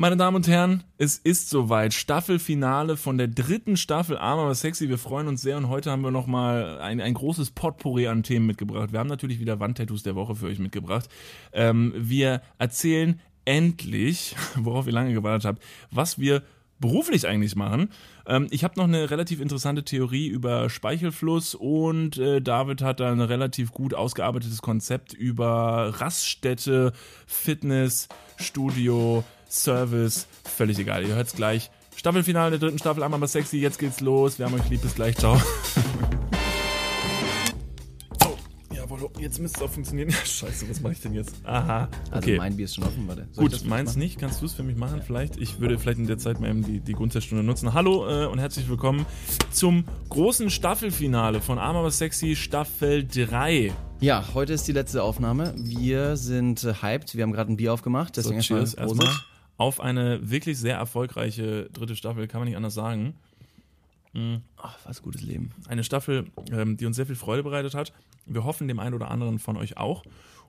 Meine Damen und Herren, es ist soweit. Staffelfinale von der dritten Staffel Arm aber sexy. Wir freuen uns sehr und heute haben wir nochmal ein, ein großes Potpourri an Themen mitgebracht. Wir haben natürlich wieder Wandtattoos der Woche für euch mitgebracht. Ähm, wir erzählen endlich, worauf ihr lange gewartet habt, was wir beruflich eigentlich machen. Ähm, ich habe noch eine relativ interessante Theorie über Speichelfluss und äh, David hat da ein relativ gut ausgearbeitetes Konzept über Raststätte, Fitness, Studio, Service, völlig egal. Ihr hört es gleich. Staffelfinale der dritten Staffel, einmal mal sexy, jetzt geht's los. Wir haben euch lieb, bis gleich, ciao. oh, jawohl, jetzt müsste es auch funktionieren. Ja, scheiße, was mache ich denn jetzt? Aha, Also mein Bier ist schon offen, warte. Soll Gut, das meins machen? nicht. Kannst du es für mich machen vielleicht? Ich würde vielleicht in der Zeit mal eben die, die Grundstunde nutzen. Hallo äh, und herzlich willkommen zum großen Staffelfinale von Arm aber sexy Staffel 3. Ja, heute ist die letzte Aufnahme. Wir sind äh, hyped. Wir haben gerade ein Bier aufgemacht. So, Deswegen cheers erstmal erstmal Prosit. Auf eine wirklich sehr erfolgreiche dritte Staffel, kann man nicht anders sagen. Ach, was gutes Leben. Eine Staffel, ähm, die uns sehr viel Freude bereitet hat. Wir hoffen dem einen oder anderen von euch auch.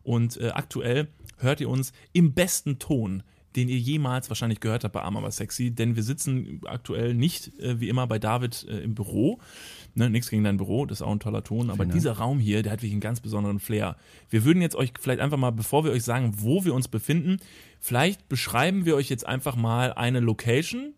Und äh, aktuell hört ihr uns im besten Ton, den ihr jemals wahrscheinlich gehört habt bei Arm aber sexy, denn wir sitzen aktuell nicht äh, wie immer bei David äh, im Büro. Ne, nichts gegen dein Büro, das ist auch ein toller Ton, aber Dank. dieser Raum hier, der hat wirklich einen ganz besonderen Flair. Wir würden jetzt euch vielleicht einfach mal, bevor wir euch sagen, wo wir uns befinden, vielleicht beschreiben wir euch jetzt einfach mal eine Location,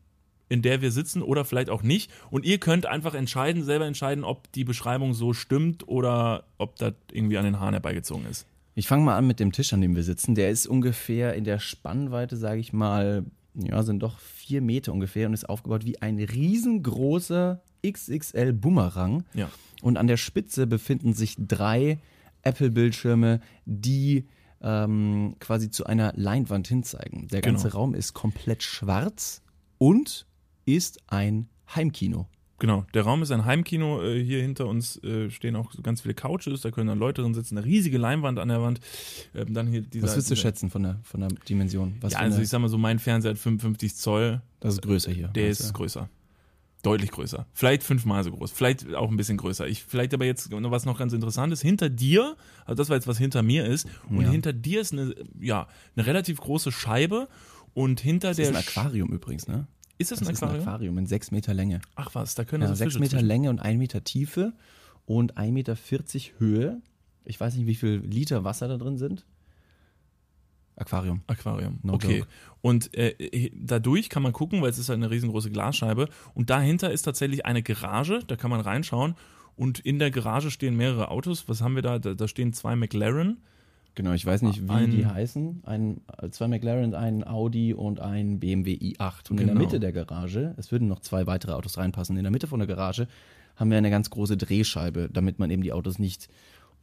in der wir sitzen oder vielleicht auch nicht. Und ihr könnt einfach entscheiden, selber entscheiden, ob die Beschreibung so stimmt oder ob das irgendwie an den Haaren herbeigezogen ist. Ich fange mal an mit dem Tisch, an dem wir sitzen. Der ist ungefähr in der Spannweite, sage ich mal, ja, sind doch vier Meter ungefähr und ist aufgebaut wie ein riesengroßer XXL Bumerang. Ja. Und an der Spitze befinden sich drei Apple-Bildschirme, die ähm, quasi zu einer Leinwand hinzeigen. Der ganze Genau. Raum ist komplett schwarz und ist ein Heimkino. Genau, der Raum ist ein Heimkino. Äh, Hier hinter uns äh, stehen auch ganz viele Couches, da können dann Leute drin sitzen, eine riesige Leinwand an der Wand. Ähm, Dann hier dieser, Was würdest du schätzen von der, von der Dimension? Was Ja, also ich sag mal so, mein Fernseher hat 55 Zoll, das ist größer hier. der ist du? größer. Deutlich größer. Vielleicht fünfmal so groß. Vielleicht auch ein bisschen größer. Ich, vielleicht aber jetzt noch was noch ganz interessantes. Hinter dir, also das war jetzt was hinter mir ist, und Ja. hinter dir ist eine, ja, eine relativ große Scheibe und hinter Das der ist ein Sch- Aquarium übrigens, ne? Ist das, Das ein ist ein Aquarium? Aquarium in sechs Meter Länge. Ach was, da können also sechs Meter zwischen- Länge und ein Meter Tiefe und 1,40 Meter Höhe. Ich weiß nicht, wie viel Liter Wasser da drin sind. Aquarium. Aquarium. No okay. joke. Und äh, dadurch kann man gucken, weil es ist halt eine riesengroße Glasscheibe. Und dahinter ist tatsächlich eine Garage, da kann man reinschauen. Und in der Garage stehen mehrere Autos. Was haben wir da? Da, da stehen zwei McLaren. Genau, ich weiß nicht, wie Ein- die heißen. Ein, äh, zwei McLaren, ein Audi und ein BMW i8. Und in der Genau. Mitte der Garage, es würden noch zwei weitere Autos reinpassen, in der Mitte von der Garage haben wir eine ganz große Drehscheibe, damit man eben die Autos nicht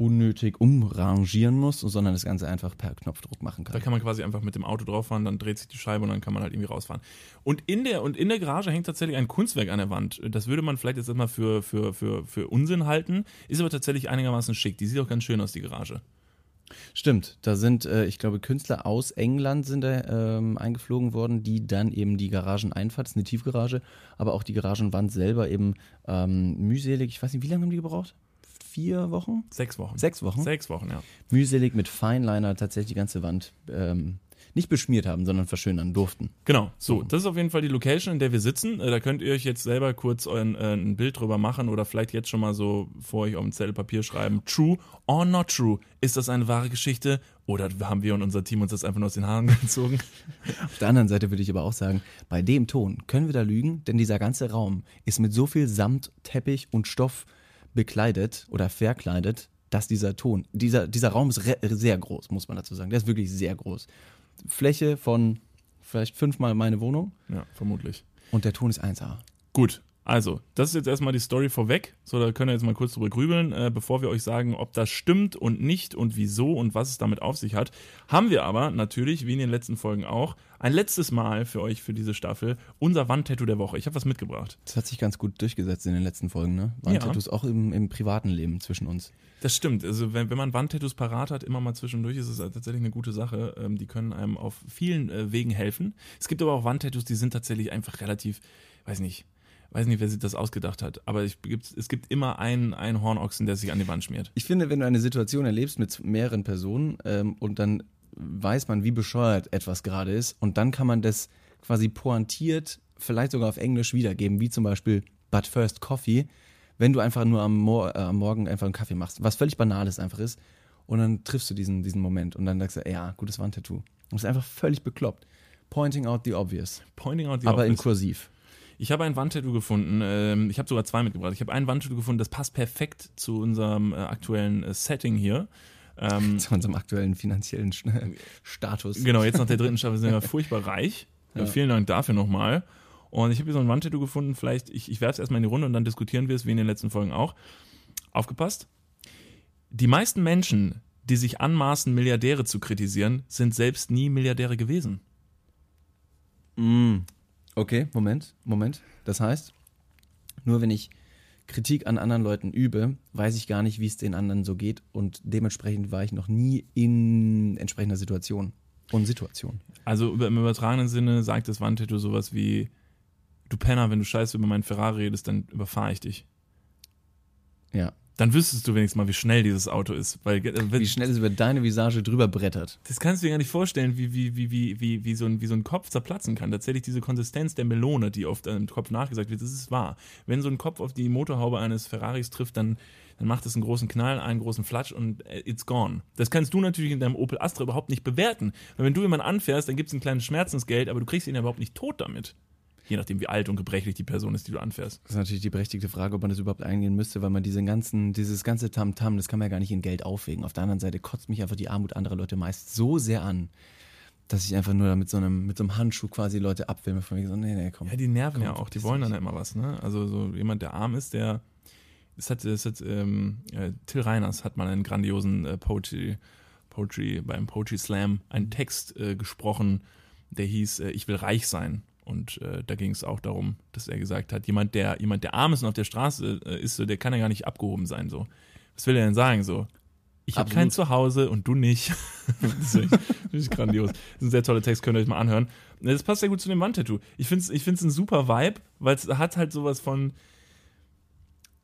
unnötig umrangieren muss, sondern das Ganze einfach per Knopfdruck machen Da kann. kann man quasi einfach mit dem Auto drauf fahren, dann dreht sich die Scheibe und dann kann man halt irgendwie rausfahren. Und in der, und in der Garage hängt tatsächlich ein Kunstwerk an der Wand. Das würde man vielleicht jetzt erstmal für, für, für, für Unsinn halten, ist aber tatsächlich einigermaßen schick. Die sieht auch ganz schön aus, die Garage. Stimmt, da sind, äh, ich glaube, Künstler aus England sind da ähm, eingeflogen worden, die dann eben die Garageneinfahrt, das ist eine Tiefgarage, aber auch die Garagenwand selber eben ähm, mühselig, ich weiß nicht, wie lange haben die gebraucht? Vier Wochen? Sechs Wochen. Sechs Wochen? Sechs Wochen, ja. Mühselig mit Feinliner tatsächlich die ganze Wand ähm, nicht beschmiert haben, sondern verschönern durften. Genau, so, das ist auf jeden Fall die Location, in der wir sitzen. Äh, Da könnt ihr euch jetzt selber kurz euren, äh, ein Bild drüber machen oder vielleicht jetzt schon mal so vor euch auf dem Zettel Papier schreiben. True or not true? Ist das eine wahre Geschichte oder haben wir und unser Team uns das einfach nur aus den Haaren gezogen? Auf der anderen Seite würde ich aber auch sagen, bei dem Ton können wir da lügen, denn dieser ganze Raum ist mit so viel Samt, Teppich und Stoff bekleidet oder verkleidet, dass dieser Ton, dieser, dieser Raum ist sehr groß, muss man dazu sagen. Der ist wirklich sehr groß. Fläche von vielleicht fünfmal meine Wohnung Ja, vermutlich. und der Ton ist 1A. Gut, also, das ist jetzt erstmal die Story vorweg. So, da können wir jetzt mal kurz drüber grübeln, äh, bevor wir euch sagen, ob das stimmt und nicht und wieso und was es damit auf sich hat. Haben wir aber natürlich, wie in den letzten Folgen auch, ein letztes Mal für euch für diese Staffel unser Wandtattoo der Woche. Ich habe was mitgebracht. Das hat sich ganz gut durchgesetzt in den letzten Folgen, ne? Waren Ja. Auch im, im privaten Leben zwischen uns. Das stimmt. Also wenn, wenn man Wandtattoos parat hat, immer mal zwischendurch, ist es tatsächlich eine gute Sache. Ähm, die können einem auf vielen äh, Wegen helfen. Es gibt aber auch Wandtattoos, die sind tatsächlich einfach relativ, weiß nicht, weiß nicht, wer sich das ausgedacht hat. Aber ich, es gibt immer einen, einen Hornochsen, der sich an die Wand schmiert. Ich finde, wenn du eine Situation erlebst mit mehreren Personen ähm, und dann weiß man, wie bescheuert etwas gerade ist und dann kann man das quasi pointiert, vielleicht sogar auf Englisch wiedergeben, wie zum Beispiel But First Coffee, wenn du einfach nur am, Mor äh, am Morgen einfach einen Kaffee machst, was völlig Banales einfach ist. Und dann triffst du diesen, diesen Moment und dann sagst du, ja, gutes Wandtattoo. Und das ist einfach völlig bekloppt. Pointing out the obvious. Pointing out the aber in obvious. kursiv. Ich habe ein Wandtattoo gefunden. Ähm, ich habe sogar zwei mitgebracht. Ich habe ein Wandtattoo gefunden, das passt perfekt zu unserem äh, aktuellen äh, Setting hier. Ähm, Zu unserem aktuellen finanziellen Sch- Status. genau, jetzt nach der dritten Staffel sind wir furchtbar reich. Ja. Ja. Vielen Dank dafür nochmal. Und ich habe hier so ein Wandtattoo gefunden. Vielleicht, ich, ich werfe es erstmal in die Runde und dann diskutieren wir es, wie in den letzten Folgen auch. Aufgepasst. Die meisten Menschen, die sich anmaßen, Milliardäre zu kritisieren, sind selbst nie Milliardäre gewesen. Mm. Okay, Moment, Moment. Das heißt, nur wenn ich Kritik an anderen Leuten übe, weiß ich gar nicht, wie es den anderen so geht und dementsprechend war ich noch nie in entsprechender Situation und Situation. Also im übertragenen Sinne sagt das Wandtattoo sowas wie, du Penner, wenn du scheiße über meinen Ferrari redest, dann überfahre ich dich. Ja. Dann wüsstest du wenigstens mal, wie schnell dieses Auto ist. Weil, äh, Wie schnell es über deine Visage drüber brettert. Das kannst du dir gar nicht vorstellen, wie, wie, wie, wie, wie, wie, so ein, wie so ein Kopf zerplatzen kann. Tatsächlich diese Konsistenz der Melone, die oft im Kopf nachgesagt wird, das ist wahr. Wenn so ein Kopf auf die Motorhaube eines Ferraris trifft, dann, dann macht es einen großen Knall, einen großen Flatsch und äh, it's gone. Das kannst du natürlich in deinem Opel Astra überhaupt nicht bewerten. Weil wenn du jemanden anfährst, dann gibt es ein kleines Schmerzensgeld, aber du kriegst ihn ja überhaupt nicht tot damit. Je nachdem, wie alt und gebrechlich die Person ist, die du anfährst. Das ist natürlich die berechtigte Frage, ob man das überhaupt eingehen müsste, weil man diesen ganzen, dieses ganze Tamtam, das kann man ja gar nicht in Geld aufwägen. Auf der anderen Seite kotzt mich einfach die Armut anderer Leute meist so sehr an, dass ich einfach nur da mit so einem, mit so einem Handschuh quasi Leute abfilme. Von mir so, nee, nee, komm. Ja, die nerven ja Komm, auch, die wollen dann ja immer was, ne? Also so jemand, der arm ist, der das hat, das hat ähm, äh, Till Reiners hat mal einen grandiosen äh, Poetry, Poetry, beim Poetry Slam einen Text äh, gesprochen, der hieß äh, Ich will reich sein. Und äh, da ging es auch darum, dass er gesagt hat, jemand, der, jemand, der arm ist und auf der Straße äh, ist, so, der kann ja gar nicht abgehoben sein. So. Was will er denn sagen? So, ich habe kein Zuhause und du nicht. das ist echt, das ist grandios. Das ist ein sehr toller Text, könnt ihr euch mal anhören. Das passt sehr gut zu dem Wandtattoo. Ich finde es ich find's ein super Vibe, weil es hat halt sowas von.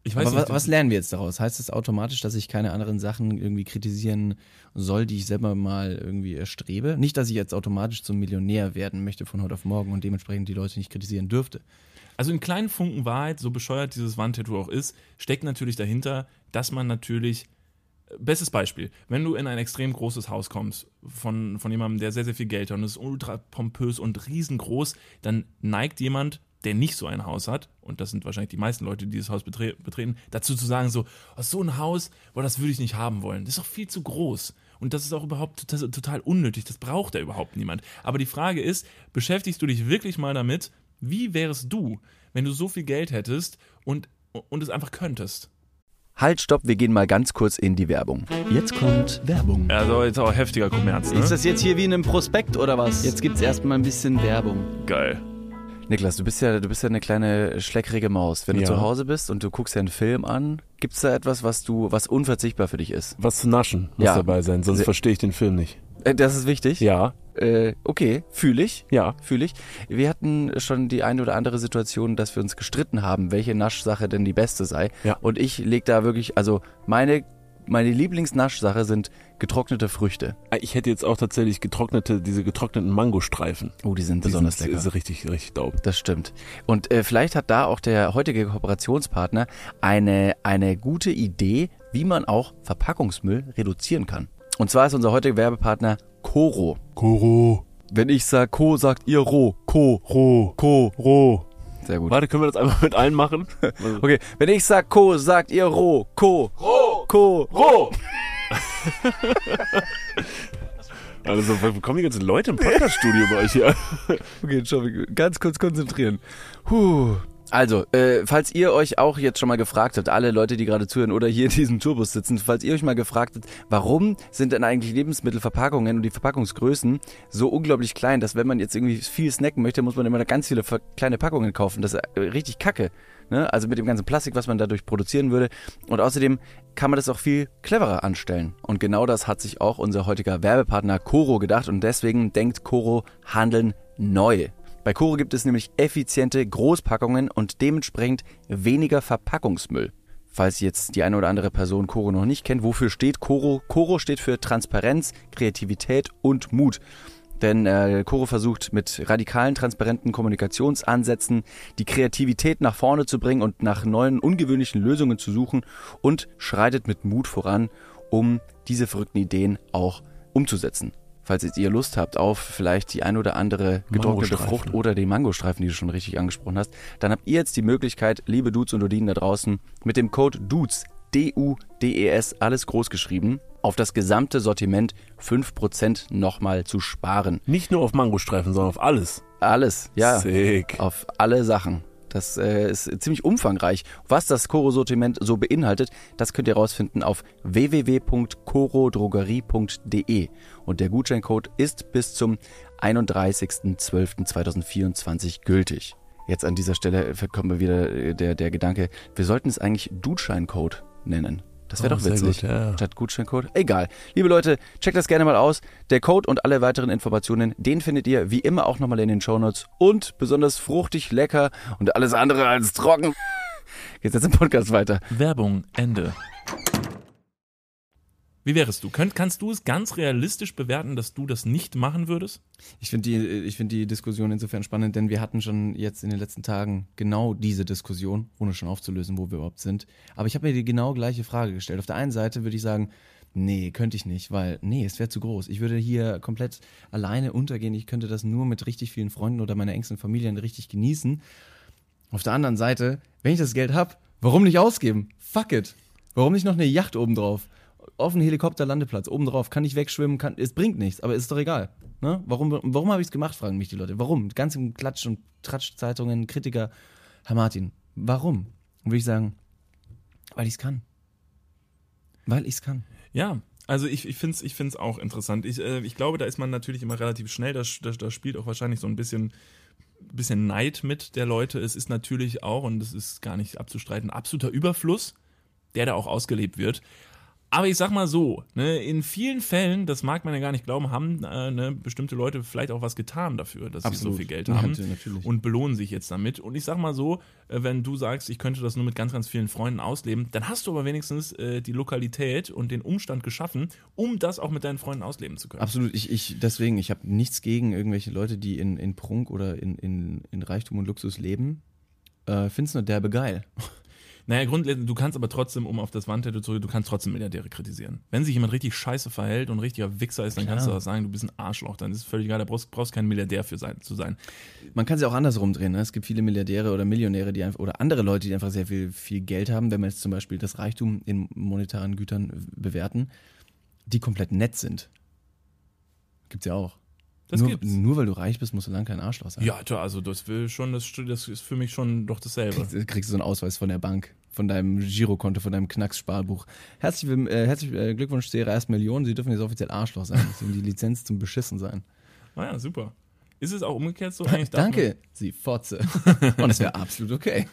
Ich weiß Aber nicht. was, was lernen wir jetzt daraus? Heißt das automatisch, dass ich keine anderen Sachen irgendwie kritisieren soll, die ich selber mal irgendwie erstrebe? Nicht, dass ich jetzt automatisch zum Millionär werden möchte von heute auf morgen und dementsprechend die Leute nicht kritisieren dürfte. Also in kleinen Funken Wahrheit, so bescheuert dieses Wandtattoo auch ist, steckt natürlich dahinter, dass man natürlich. Bestes Beispiel, wenn du in ein extrem großes Haus kommst, von, von jemandem, der sehr, sehr viel Geld hat und es ist ultra pompös und riesengroß, dann neigt jemand, der nicht so ein Haus hat, und das sind wahrscheinlich die meisten Leute, die dieses Haus betre betreten, dazu zu sagen, so, oh, so ein Haus, boah, das würde ich nicht haben wollen. Das ist doch viel zu groß. Und das ist auch überhaupt total, total unnötig. Das braucht ja überhaupt niemand. Aber die Frage ist, beschäftigst du dich wirklich mal damit, wie wärst du, wenn du so viel Geld hättest und, und es einfach könntest? Halt, stopp, wir gehen mal ganz kurz in die Werbung. Jetzt kommt Werbung. Also jetzt auch heftiger Kommerz, ne? Ist das jetzt hier wie in einem Prospekt oder was? Jetzt gibt's erstmal ein bisschen Werbung. geil. Niklas, du bist ja, du bist ja eine kleine schleckrige Maus. Wenn Ja. du zu Hause bist und du guckst dir einen Film an, gibt's da etwas, was du, was unverzichtbar für dich ist? Was zu naschen muss Ja. dabei sein, sonst verstehe ich den Film nicht. Äh, das ist wichtig. Ja, Äh, okay, fühle ich. ja. Fühle ich. Wir hatten schon die eine oder andere Situation, dass wir uns gestritten haben, welche Naschsache denn die beste sei. Ja. Und ich leg da wirklich, also meine, meine Lieblingsnaschsache sind getrocknete Früchte. Ich hätte jetzt auch tatsächlich getrocknete, diese getrockneten Mangostreifen. Oh, die sind Die besonders sind, lecker. Ist richtig, richtig dope. Das stimmt. Und äh, vielleicht hat da auch der heutige Kooperationspartner eine, eine gute Idee, wie man auch Verpackungsmüll reduzieren kann. Und zwar ist unser heutiger Werbepartner Coro. Koro, Wenn ich sag Co, sagt ihr Ro. Co. Ro, Co. Ro. Sehr gut. Warte, können wir das einfach mit allen machen? Okay, wenn ich sag Co, sagt ihr Ro. Co. Ro. Co. Ro! Also, wo kommen die ganzen Leute im Podcast-Studio bei euch hier? Okay, Entschuldigung, ganz kurz konzentrieren. Puh. Also, äh, falls ihr euch auch jetzt schon mal gefragt habt, alle Leute, die gerade zuhören oder hier in diesem Tourbus sitzen, falls ihr euch mal gefragt habt, warum sind denn eigentlich Lebensmittelverpackungen und die Verpackungsgrößen so unglaublich klein, dass wenn man jetzt irgendwie viel snacken möchte, muss man immer ganz viele kleine Packungen kaufen. Das ist äh, richtig kacke. Ne? Also mit dem ganzen Plastik, was man dadurch produzieren würde. Und außerdem kann man das auch viel cleverer anstellen. Und genau das hat sich auch unser heutiger Werbepartner Coro gedacht und deswegen denkt Coro Handeln neu. Bei Coro gibt es nämlich effiziente Großpackungen und dementsprechend weniger Verpackungsmüll. Falls jetzt die eine oder andere Person Coro noch nicht kennt, wofür steht Coro? Coro steht für Transparenz, Kreativität und Mut. Denn äh, Coro versucht mit radikalen, transparenten Kommunikationsansätzen die Kreativität nach vorne zu bringen und nach neuen, ungewöhnlichen Lösungen zu suchen und schreitet mit Mut voran, um diese verrückten Ideen auch umzusetzen. Falls jetzt ihr Lust habt auf vielleicht die ein oder andere getrocknete. Frucht oder die Mangostreifen, die du schon richtig angesprochen hast, dann habt ihr jetzt die Möglichkeit, liebe Dudes und Dudinen da draußen, mit dem Code DUDES, D-U-D-E-S, alles groß geschrieben, auf das gesamte Sortiment 5% nochmal zu sparen. Nicht nur auf Mangostreifen, sondern auf alles. Alles, ja. Sick. Auf alle Sachen. Das äh, ist ziemlich umfangreich. Was das Koro-Sortiment so beinhaltet, das könnt ihr rausfinden auf www.korodrogerie.de. Und der Gutscheincode ist bis zum 31.12.2024 gültig. Jetzt an dieser Stelle kommt mir wieder äh, der, der Gedanke, wir sollten es eigentlich Gutscheincode nennen. Das wäre Oh, doch witzig. gut, ja. Statt Gutscheincode. Egal. Liebe Leute, checkt das gerne mal aus. Der Code und alle weiteren Informationen, den findet ihr wie immer auch nochmal in den Shownotes. Und besonders fruchtig, lecker und alles andere als trocken. Geht's jetzt im Podcast weiter. Werbung, Ende. Wie wärest du? Könnt, kannst du es ganz realistisch bewerten, dass du das nicht machen würdest? Ich finde die, find die Diskussion insofern spannend, denn wir hatten schon jetzt in den letzten Tagen genau diese Diskussion, ohne schon aufzulösen, wo wir überhaupt sind. Aber ich habe mir die genau gleiche Frage gestellt. Auf der einen Seite würde ich sagen, nee, könnte ich nicht, weil, nee, es wäre zu groß. Ich würde hier komplett alleine untergehen. Ich könnte das nur mit richtig vielen Freunden oder meiner engsten Familie richtig genießen. Auf der anderen Seite, wenn ich das Geld habe, warum nicht ausgeben? Fuck it. Warum nicht noch eine Yacht obendrauf? Auf einen Helikopterlandeplatz, obendrauf, kann ich wegschwimmen, kann, es bringt nichts, aber ist doch egal. Ne? Warum, warum habe ich es gemacht, fragen mich die Leute. Warum? Ganz im Klatsch- und Tratsch-Zeitungen, Kritiker, Herr Martin, warum? Und würde ich sagen, weil ich es kann. Weil ich es kann. Ja, also ich, ich finde es ich find's auch interessant. Ich, äh, ich glaube, da ist man natürlich immer relativ schnell. Da, da, da spielt auch wahrscheinlich so ein bisschen, bisschen Neid mit der Leute. Es ist natürlich auch, und das ist gar nicht abzustreiten, absoluter Überfluss, der da auch ausgelebt wird. Aber ich sag mal so, ne, in vielen Fällen, das mag man ja gar nicht glauben, haben äh, ne, bestimmte Leute vielleicht auch was getan dafür, dass sie so Absolut. viel Geld Ja, haben natürlich. und belohnen sich jetzt damit. Und ich sag mal so, äh, wenn du sagst, ich könnte das nur mit ganz, ganz vielen Freunden ausleben, dann hast du aber wenigstens äh, die Lokalität und den Umstand geschaffen, um das auch mit deinen Freunden ausleben zu können. Absolut, ich, ich deswegen, ich habe nichts gegen irgendwelche Leute, die in, in Prunk oder in, in, in Reichtum und Luxus leben. Äh, Find's nur derbe geil. Naja, grundlegend, du kannst aber trotzdem, um auf das Wandtattoo zurück, du kannst trotzdem Milliardäre kritisieren. Wenn sich jemand richtig scheiße verhält und richtiger Wichser ist, dann Klar. kannst du auch sagen, du bist ein Arschloch. Dann ist es völlig egal, da brauchst, brauchst kein Milliardär für sein, zu sein. Man kann es ja auch andersrum drehen. Ne? Es gibt viele Milliardäre oder Millionäre, die einfach, oder andere Leute, die einfach sehr viel, viel Geld haben, wenn wir jetzt zum Beispiel das Reichtum in monetaren Gütern bewerten, die komplett nett sind. Gibt's ja auch. Das nur, gibt's. nur weil du reich bist, musst du lang kein Arschloch sein. Ja, tja, also das will schon, das, das ist für mich schon doch dasselbe. Kriegst, kriegst du so einen Ausweis von der Bank, von deinem Girokonto, von deinem Knackssparbuch. Herzlich, äh, herzlich äh, Glückwunsch zu Ihrer ersten Million. Sie dürfen jetzt offiziell Arschloch sein. Sie haben die Lizenz zum Beschissen sein. Naja, Ah super. Ist es auch umgekehrt so? Eigentlich Danke, Sie Fotze. Und es wäre absolut okay.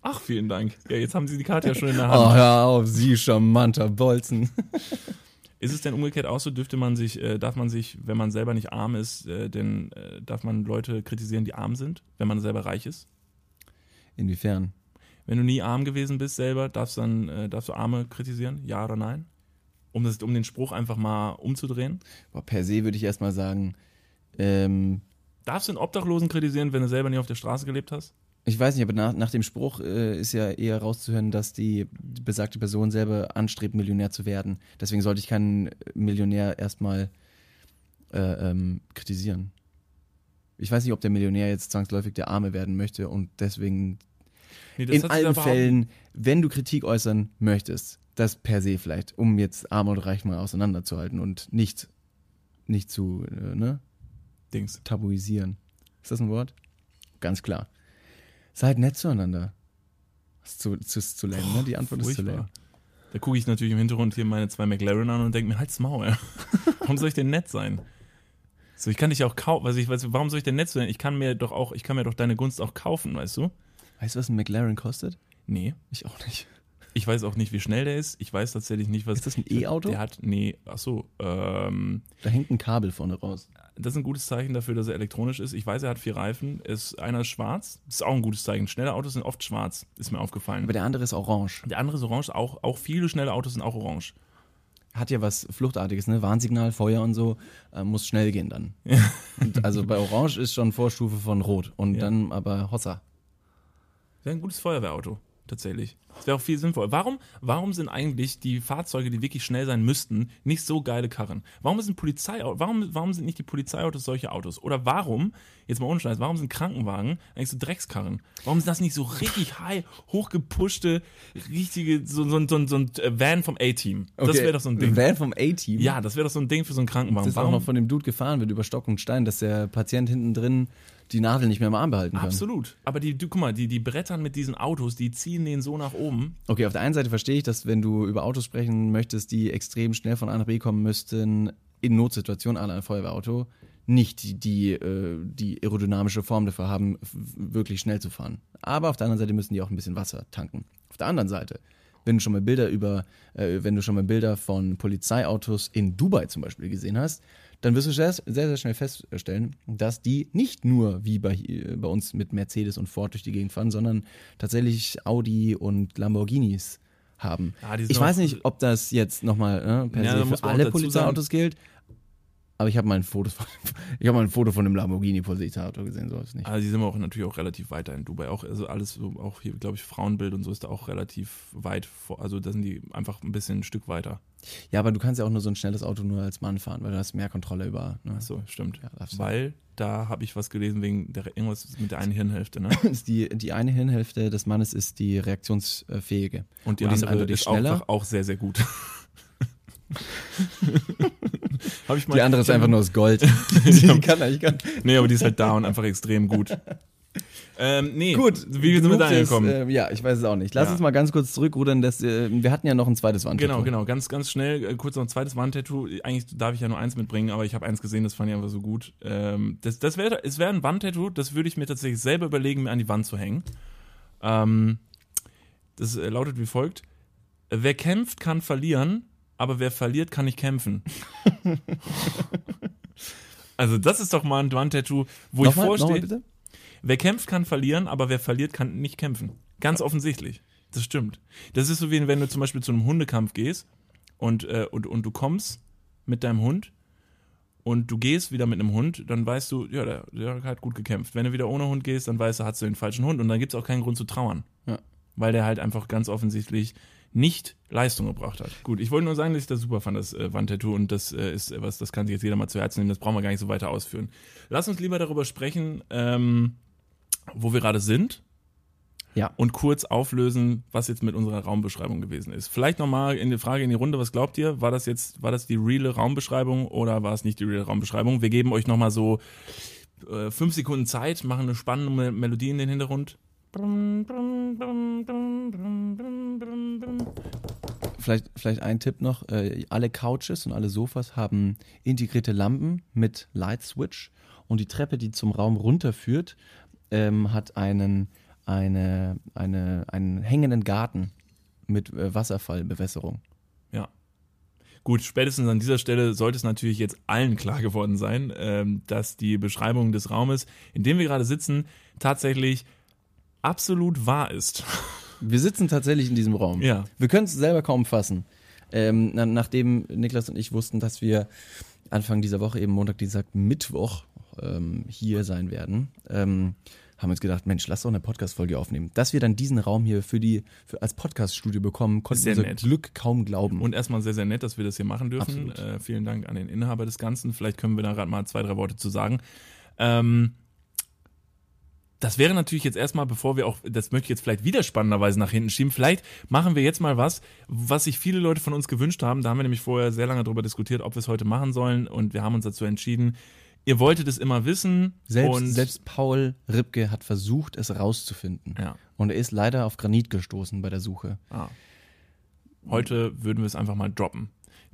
Ach, vielen Dank. Ja, jetzt haben Sie die Karte ja schon in der Oh, Hand. hör auf, Sie charmanter Bolzen. Ist es denn umgekehrt auch so, dürfte man sich, äh, darf man sich, wenn man selber nicht arm ist, äh, denn äh, darf man Leute kritisieren, die arm sind, wenn man selber reich ist? Inwiefern? Wenn du nie arm gewesen bist selber, darfst, dann, äh, darfst du Arme kritisieren? Ja oder nein? Um, das, um den Spruch einfach mal umzudrehen. Boah, per se würde ich erstmal sagen, ähm, Darfst du einen Obdachlosen kritisieren, wenn du selber nie auf der Straße gelebt hast? Ich weiß nicht, aber nach, nach dem Spruch äh, ist ja eher rauszuhören, dass die besagte Person selber anstrebt, Millionär zu werden. Deswegen sollte ich keinen Millionär erstmal äh, ähm, kritisieren. Ich weiß nicht, ob der Millionär jetzt zwangsläufig der Arme werden möchte und deswegen Nee, in allen Fällen, wenn du Kritik äußern möchtest, das per se vielleicht, um jetzt arm und reich mal auseinanderzuhalten und nicht, nicht zu äh, ne, Dings. tabuisieren. Ist das ein Wort? Ganz klar. Seid nett zueinander. Das ist zu, zu, zu lame, ne? Die Antwort ist zu lame. Da gucke ich natürlich im Hintergrund hier meine zwei McLaren an und denke mir, halt's Maul. warum soll ich denn nett sein? So, ich kann dich auch kaufen, also ich weiß, warum soll ich denn nett sein? Ich kann mir doch auch, ich kann mir doch deine Gunst auch kaufen, weißt du? Weißt du, was ein McLaren kostet? Nee. Ich auch nicht. Ich weiß auch nicht, wie schnell der ist. Ich weiß tatsächlich nicht, was. Ist das ein E-Auto? Der hat, nee, ach so, ähm, Da hängt ein Kabel vorne raus. das ist ein gutes Zeichen dafür, dass er elektronisch ist. Ich weiß, er hat vier Reifen. Ist, einer ist schwarz. Das ist auch ein gutes Zeichen. Schnelle Autos sind oft schwarz, ist mir aufgefallen. Aber der andere ist orange. Der andere ist orange, auch, auch viele schnelle Autos sind auch orange. hat ja was Fluchtartiges, ne? Warnsignal, Feuer und so, äh, muss schnell gehen dann. Und also bei Orange ist schon Vorstufe von Rot und Ja. dann aber Hossa. Wäre ein gutes Feuerwehrauto, tatsächlich. Das wäre auch viel sinnvoller. Warum, warum sind eigentlich die Fahrzeuge, die wirklich schnell sein müssten, nicht so geile Karren? Warum sind Polizeiautos, warum, warum sind nicht die Polizeiautos solche Autos? Oder warum, jetzt mal ohne Scheiß, warum sind Krankenwagen eigentlich so Dreckskarren? Warum sind das nicht so richtig high, hochgepushte, richtige, so, so, so, so ein äh, Van vom A-Team? Das wäre doch so ein Ding. Van vom A-Team. Ja, das wäre doch so ein Ding für so einen Krankenwagen. Das ist auch noch von dem Dude gefahren wird über Stock und Stein, dass der Patient hinten drin die Nadel nicht mehr im Arm behalten kann. Absolut. Aber die, du, guck mal, die, die Brettern mit diesen Autos, die ziehen den so nach oben. Okay, auf der einen Seite verstehe ich, dass wenn du über Autos sprechen möchtest, die extrem schnell von A nach B kommen müssten, in Notsituationen, la ein Feuerwehrauto, nicht die, die, äh, die aerodynamische Form dafür haben, wirklich schnell zu fahren. Aber auf der anderen Seite müssen die auch ein bisschen Wasser tanken. Auf der anderen Seite, wenn du schon mal Bilder über, äh, wenn du schon mal Bilder von Polizeiautos in Dubai zum Beispiel gesehen hast, dann wirst du sehr, sehr, sehr schnell feststellen, dass die nicht nur wie bei, hier- bei uns mit Mercedes und Ford durch die Gegend fahren, sondern tatsächlich Audi und Lamborghinis haben. Sind ich weiß nicht, ob das jetzt nochmal ne, per Ja, se für alle Polizeiautos gilt. Aber ich habe mal ein Foto von, ich habe mal ein Foto von einem Lamborghini Polizeiauto gesehen, so ist nicht. Also die sind auch natürlich auch relativ weiter in Dubai. Auch also alles auch hier, glaube ich, Frauenbild und so ist da auch relativ weit vor. Also da sind die einfach ein bisschen ein Stück weiter. Ja, aber du kannst ja auch nur so ein schnelles Auto nur als Mann fahren, weil du hast mehr Kontrolle über. Ne? So, stimmt. Ja. Weil da habe ich was gelesen wegen der irgendwas mit der einen Hirnhälfte, ne? Ist die, die eine Hirnhälfte des Mannes ist die reaktionsfähige. Und die Und die ist andere ist auch, schneller. einfach auch sehr, sehr gut. Hab ich mal, Die andere ist einfach nur aus Gold. die kann ich kann. Nee, aber die ist halt da und einfach extrem gut. Ähm, nee, Gut, wie sind wir da angekommen? Äh, ja, ich weiß es auch nicht. Lass Ja. uns mal ganz kurz zurückrudern. Das, äh, wir hatten ja noch ein zweites Wandtattoo. Genau, genau, ganz, ganz schnell, äh, kurz noch ein zweites Wandtattoo. Eigentlich darf ich ja nur eins mitbringen, aber ich habe eins gesehen, das fand ich einfach so gut. Ähm, das das wäre es wäre ein Wandtattoo, das würde ich mir tatsächlich selber überlegen, mir an die Wand zu hängen. Ähm, das äh, lautet wie folgt: Wer kämpft, kann verlieren, aber wer verliert, kann nicht kämpfen. also, das ist doch mal ein Wandtattoo, wo Nochmal, ich nochmal vorstehe. bitte? Wer kämpft, kann verlieren, aber wer verliert, kann nicht kämpfen. Ganz offensichtlich. Das stimmt. Das ist so wie wenn du zum Beispiel zu einem Hundekampf gehst und, äh, und, und du kommst mit deinem Hund und du gehst wieder mit einem Hund, dann weißt du, ja, der, der hat gut gekämpft. Wenn du wieder ohne Hund gehst, dann weißt du, hast du den falschen Hund und dann gibt es auch keinen Grund zu trauern. Ja. Weil der halt einfach ganz offensichtlich nicht Leistung gebracht hat. Gut, ich wollte nur sagen, dass ich das super fand, das äh, Wandtattoo und das äh, ist was, das kann sich jetzt jeder mal zu Herzen nehmen, das brauchen wir gar nicht so weiter ausführen. Lass uns lieber darüber sprechen, ähm, wo wir gerade sind Ja. und kurz auflösen, was jetzt mit unserer Raumbeschreibung gewesen ist. Vielleicht nochmal in die Frage in die Runde, was glaubt ihr? War das jetzt, war das die reale Raumbeschreibung oder war es nicht die reale Raumbeschreibung? Wir geben euch nochmal so äh, fünf Sekunden Zeit, machen eine spannende Me- Melodie in den Hintergrund. Vielleicht, vielleicht ein Tipp noch. Äh, alle Couches und alle Sofas haben integrierte Lampen mit Light Switch und die Treppe, die zum Raum runterführt, ähm, hat einen, eine, eine, einen hängenden Garten mit äh, Wasserfallbewässerung. Ja. Gut, spätestens an dieser Stelle sollte es natürlich jetzt allen klar geworden sein, ähm, dass die Beschreibung des Raumes, in dem wir gerade sitzen, tatsächlich absolut wahr ist. Wir sitzen tatsächlich in diesem Raum. Ja. Wir können es selber kaum fassen. Ähm, na, nachdem Niklas und ich wussten, dass wir Anfang dieser Woche, eben Montag, Dienstag, Mittwoch ähm, hier sein werden, ähm, haben uns gedacht, Mensch, lass doch eine Podcast-Folge aufnehmen. Dass wir dann diesen Raum hier für die für als Podcast-Studio bekommen, konnten Sehr wir unser nett. Glück kaum glauben. Und erstmal sehr, sehr nett, dass wir das hier machen dürfen. Äh, vielen Dank an den Inhaber des Ganzen. Vielleicht können wir da gerade mal zwei, drei Worte zu sagen. Ähm, das wäre natürlich jetzt erstmal, bevor wir auch, das möchte ich jetzt vielleicht wieder spannenderweise nach hinten schieben, vielleicht machen wir jetzt mal was, was sich viele Leute von uns gewünscht haben. Da haben wir nämlich vorher sehr lange darüber diskutiert, ob wir es heute machen sollen und wir haben uns dazu entschieden. Ihr wolltet es immer wissen selbst, und selbst Paul Ripke hat versucht, es rauszufinden. ja, Und er ist leider auf Granit gestoßen bei der Suche. Ah. Heute würden wir es einfach mal droppen.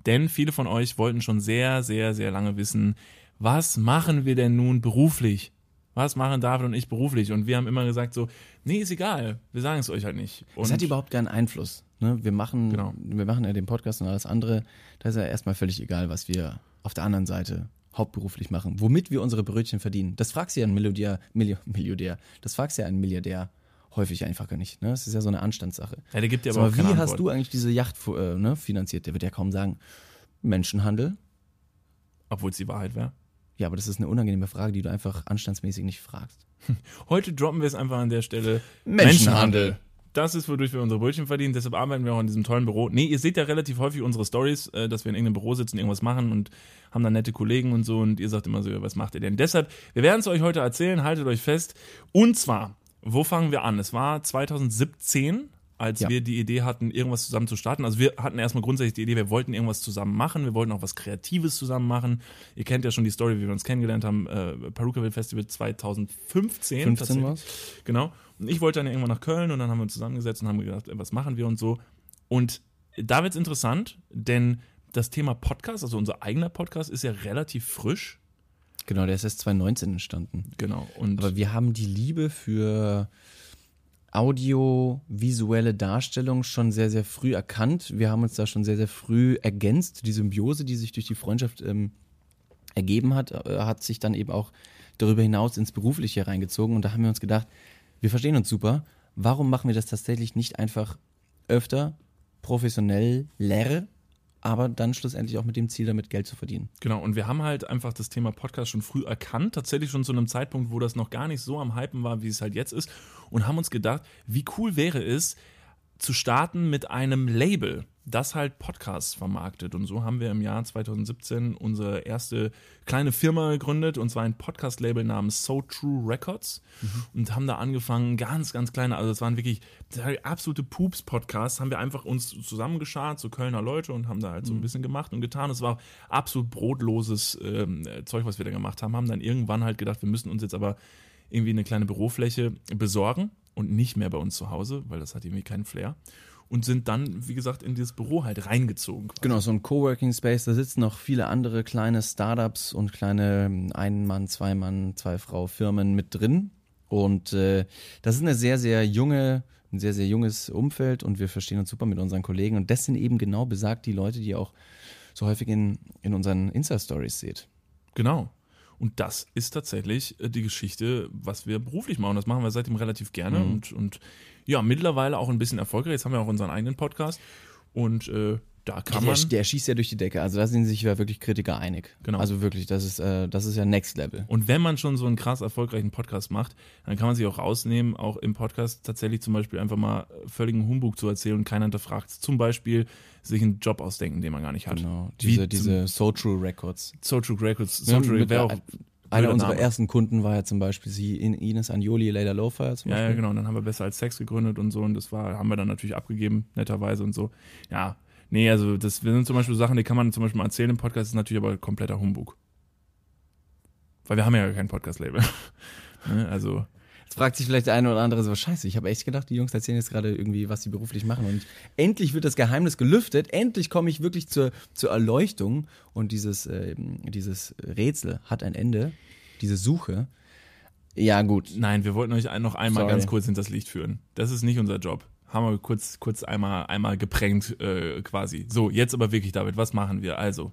Denn viele von euch wollten schon sehr, sehr, sehr lange wissen, was machen wir denn nun beruflich? Was machen David und ich beruflich? Und wir haben immer gesagt so, nee, ist egal, wir sagen es euch halt nicht. Und Es hat überhaupt keinen Einfluss. Ne? Wir, machen, Genau. wir machen ja den Podcast und alles andere. Da ist ja erstmal völlig egal, was wir auf der anderen Seite hauptberuflich machen. Womit wir unsere Brötchen verdienen. Das fragst du ja einen Milliardär, Milli Milliardär. Das fragst du ja einen Milliardär häufig einfach gar nicht. Ne? Das ist ja so eine Anstandssache. ja, der gibt dir aber auch wie hast Antwort. du eigentlich diese Yacht äh, ne, finanziert? Der wird ja kaum sagen, Menschenhandel. Obwohl es die Wahrheit wäre. Ja, aber das ist eine unangenehme Frage, die du einfach anstandsmäßig nicht fragst. Heute droppen wir es einfach an der Stelle. Menschenhandel. Das ist, wodurch wir unsere Brötchen verdienen. Deshalb arbeiten wir auch in diesem tollen Büro. Nee, ihr seht ja relativ häufig unsere Stories, äh, dass wir in irgendeinem Büro sitzen, irgendwas machen und haben dann nette Kollegen und so. Und ihr sagt immer so, was macht ihr denn? Deshalb, wir werden es euch heute erzählen, haltet euch fest. Und zwar, wo fangen wir an? Es war 2017, als Ja. wir die Idee hatten, irgendwas zusammen zu starten. Also wir hatten erstmal grundsätzlich die Idee, wir wollten irgendwas zusammen machen, wir wollten auch was Kreatives zusammen machen. Ihr kennt ja schon die Story, wie wir uns kennengelernt haben, äh, Perukaville Festival 2015. 15 tatsächlich. war's? Genau. Und ich wollte dann irgendwann nach Köln und dann haben wir uns zusammengesetzt und haben gedacht, ey, was machen wir und so. Und da wird's interessant, denn das Thema Podcast, also unser eigener Podcast, ist ja relativ frisch. Genau, der ist erst 2019 entstanden. Genau. Aber wir haben die Liebe für audiovisuelle Darstellung schon sehr, sehr früh erkannt. Wir haben uns da schon sehr, sehr früh ergänzt. Die Symbiose, die sich durch die Freundschaft ähm, ergeben hat, äh, hat sich dann eben auch darüber hinaus ins Berufliche reingezogen. Und da haben wir uns gedacht, wir verstehen uns super. Warum machen wir das tatsächlich nicht einfach öfter, professionell, leer, aber dann schlussendlich auch mit dem Ziel, damit Geld zu verdienen? Genau, und wir haben halt einfach das Thema Podcast schon früh erkannt, tatsächlich schon zu einem Zeitpunkt, wo das noch gar nicht so am Hypen war, wie es halt jetzt ist, und haben uns gedacht, wie cool wäre es, zu starten mit einem Label, das halt Podcasts vermarktet. Und so haben wir im Jahr 2017 unsere erste kleine Firma gegründet, und zwar ein Podcast-Label namens So True Records. Und haben da angefangen, ganz, ganz kleine, also es waren wirklich absolute Pups-Podcasts, haben wir einfach uns zusammengeschart, so Kölner Leute, und haben da halt so ein bisschen gemacht und getan. Es war absolut brotloses ähm, Zeug, was wir da gemacht haben. Haben dann irgendwann halt gedacht, wir müssen uns jetzt aber irgendwie eine kleine Bürofläche besorgen und nicht mehr bei uns zu Hause, weil das hat irgendwie keinen Flair. Und sind dann, wie gesagt, in dieses Büro halt reingezogen. quasi. Genau, so ein Coworking Space, da sitzen noch viele andere kleine Startups und kleine Ein-Mann, Zwei-Mann, Zwei-Frau-Firmen mit drin. Und äh, das ist eine sehr, sehr junge, ein sehr, sehr junges Umfeld und wir verstehen uns super mit unseren Kollegen. Und das sind eben genau besagt die Leute, die ihr auch so häufig in, in unseren Insta-Stories seht. Genau. Und das ist tatsächlich äh, die Geschichte, was wir beruflich machen. Das machen wir seitdem relativ gerne Mhm. und, und ja, mittlerweile auch ein bisschen erfolgreich. Jetzt haben wir auch unseren eigenen Podcast und äh, da kann Der, man. der schießt ja durch die Decke. Also da sind sich ja wirklich Kritiker einig. Genau. Also wirklich, das ist, äh, das ist ja Next Level. Und wenn man schon so einen krass erfolgreichen Podcast macht, dann kann man sich auch rausnehmen, auch im Podcast tatsächlich zum Beispiel einfach mal völligen Humbug zu erzählen und keiner hinterfragt. Zum Beispiel sich einen Job ausdenken, den man gar nicht hat. Genau. Diese, diese So True Records. Social Records. Ja, Social mit- wäre auch. Einer unserer Name. ersten Kunden war ja zum Beispiel sie, In- Ines Anjoli, Leila Lowfire zum Ja, Beispiel. ja, genau. Und dann haben wir besser als Sex gegründet und so. Und das war, haben wir dann natürlich abgegeben, netterweise und so. Ja. Nee, also das sind zum Beispiel Sachen, die kann man zum Beispiel mal erzählen im Podcast, ist natürlich aber kompletter Humbug. Weil wir haben ja kein Podcast-Label. Ne, also, Jetzt fragt sich vielleicht der eine oder andere so, scheiße, ich habe echt gedacht, die Jungs erzählen jetzt gerade irgendwie, was sie beruflich machen. Und endlich wird das Geheimnis gelüftet, endlich komme ich wirklich zur, zur Erleuchtung. Und dieses, äh, dieses Rätsel hat ein Ende, diese Suche. Ja, gut. nein, wir wollten euch noch einmal Sorry. ganz kurz hinters Licht führen. Das ist nicht unser Job. Haben wir kurz, kurz einmal, einmal geprägt, äh, quasi. So, jetzt aber wirklich, David, was machen wir? Also.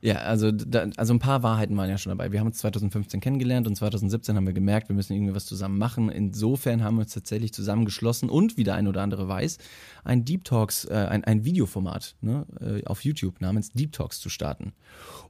Ja, also, da, also ein paar Wahrheiten waren ja schon dabei. Wir haben uns 2015 kennengelernt und 2017 haben wir gemerkt, wir müssen irgendwie was zusammen machen. Insofern haben wir uns tatsächlich zusammengeschlossen und, wie der ein oder andere weiß, ein Deep Talks, äh, ein, ein Videoformat ne, äh, auf YouTube namens Deep Talks zu starten.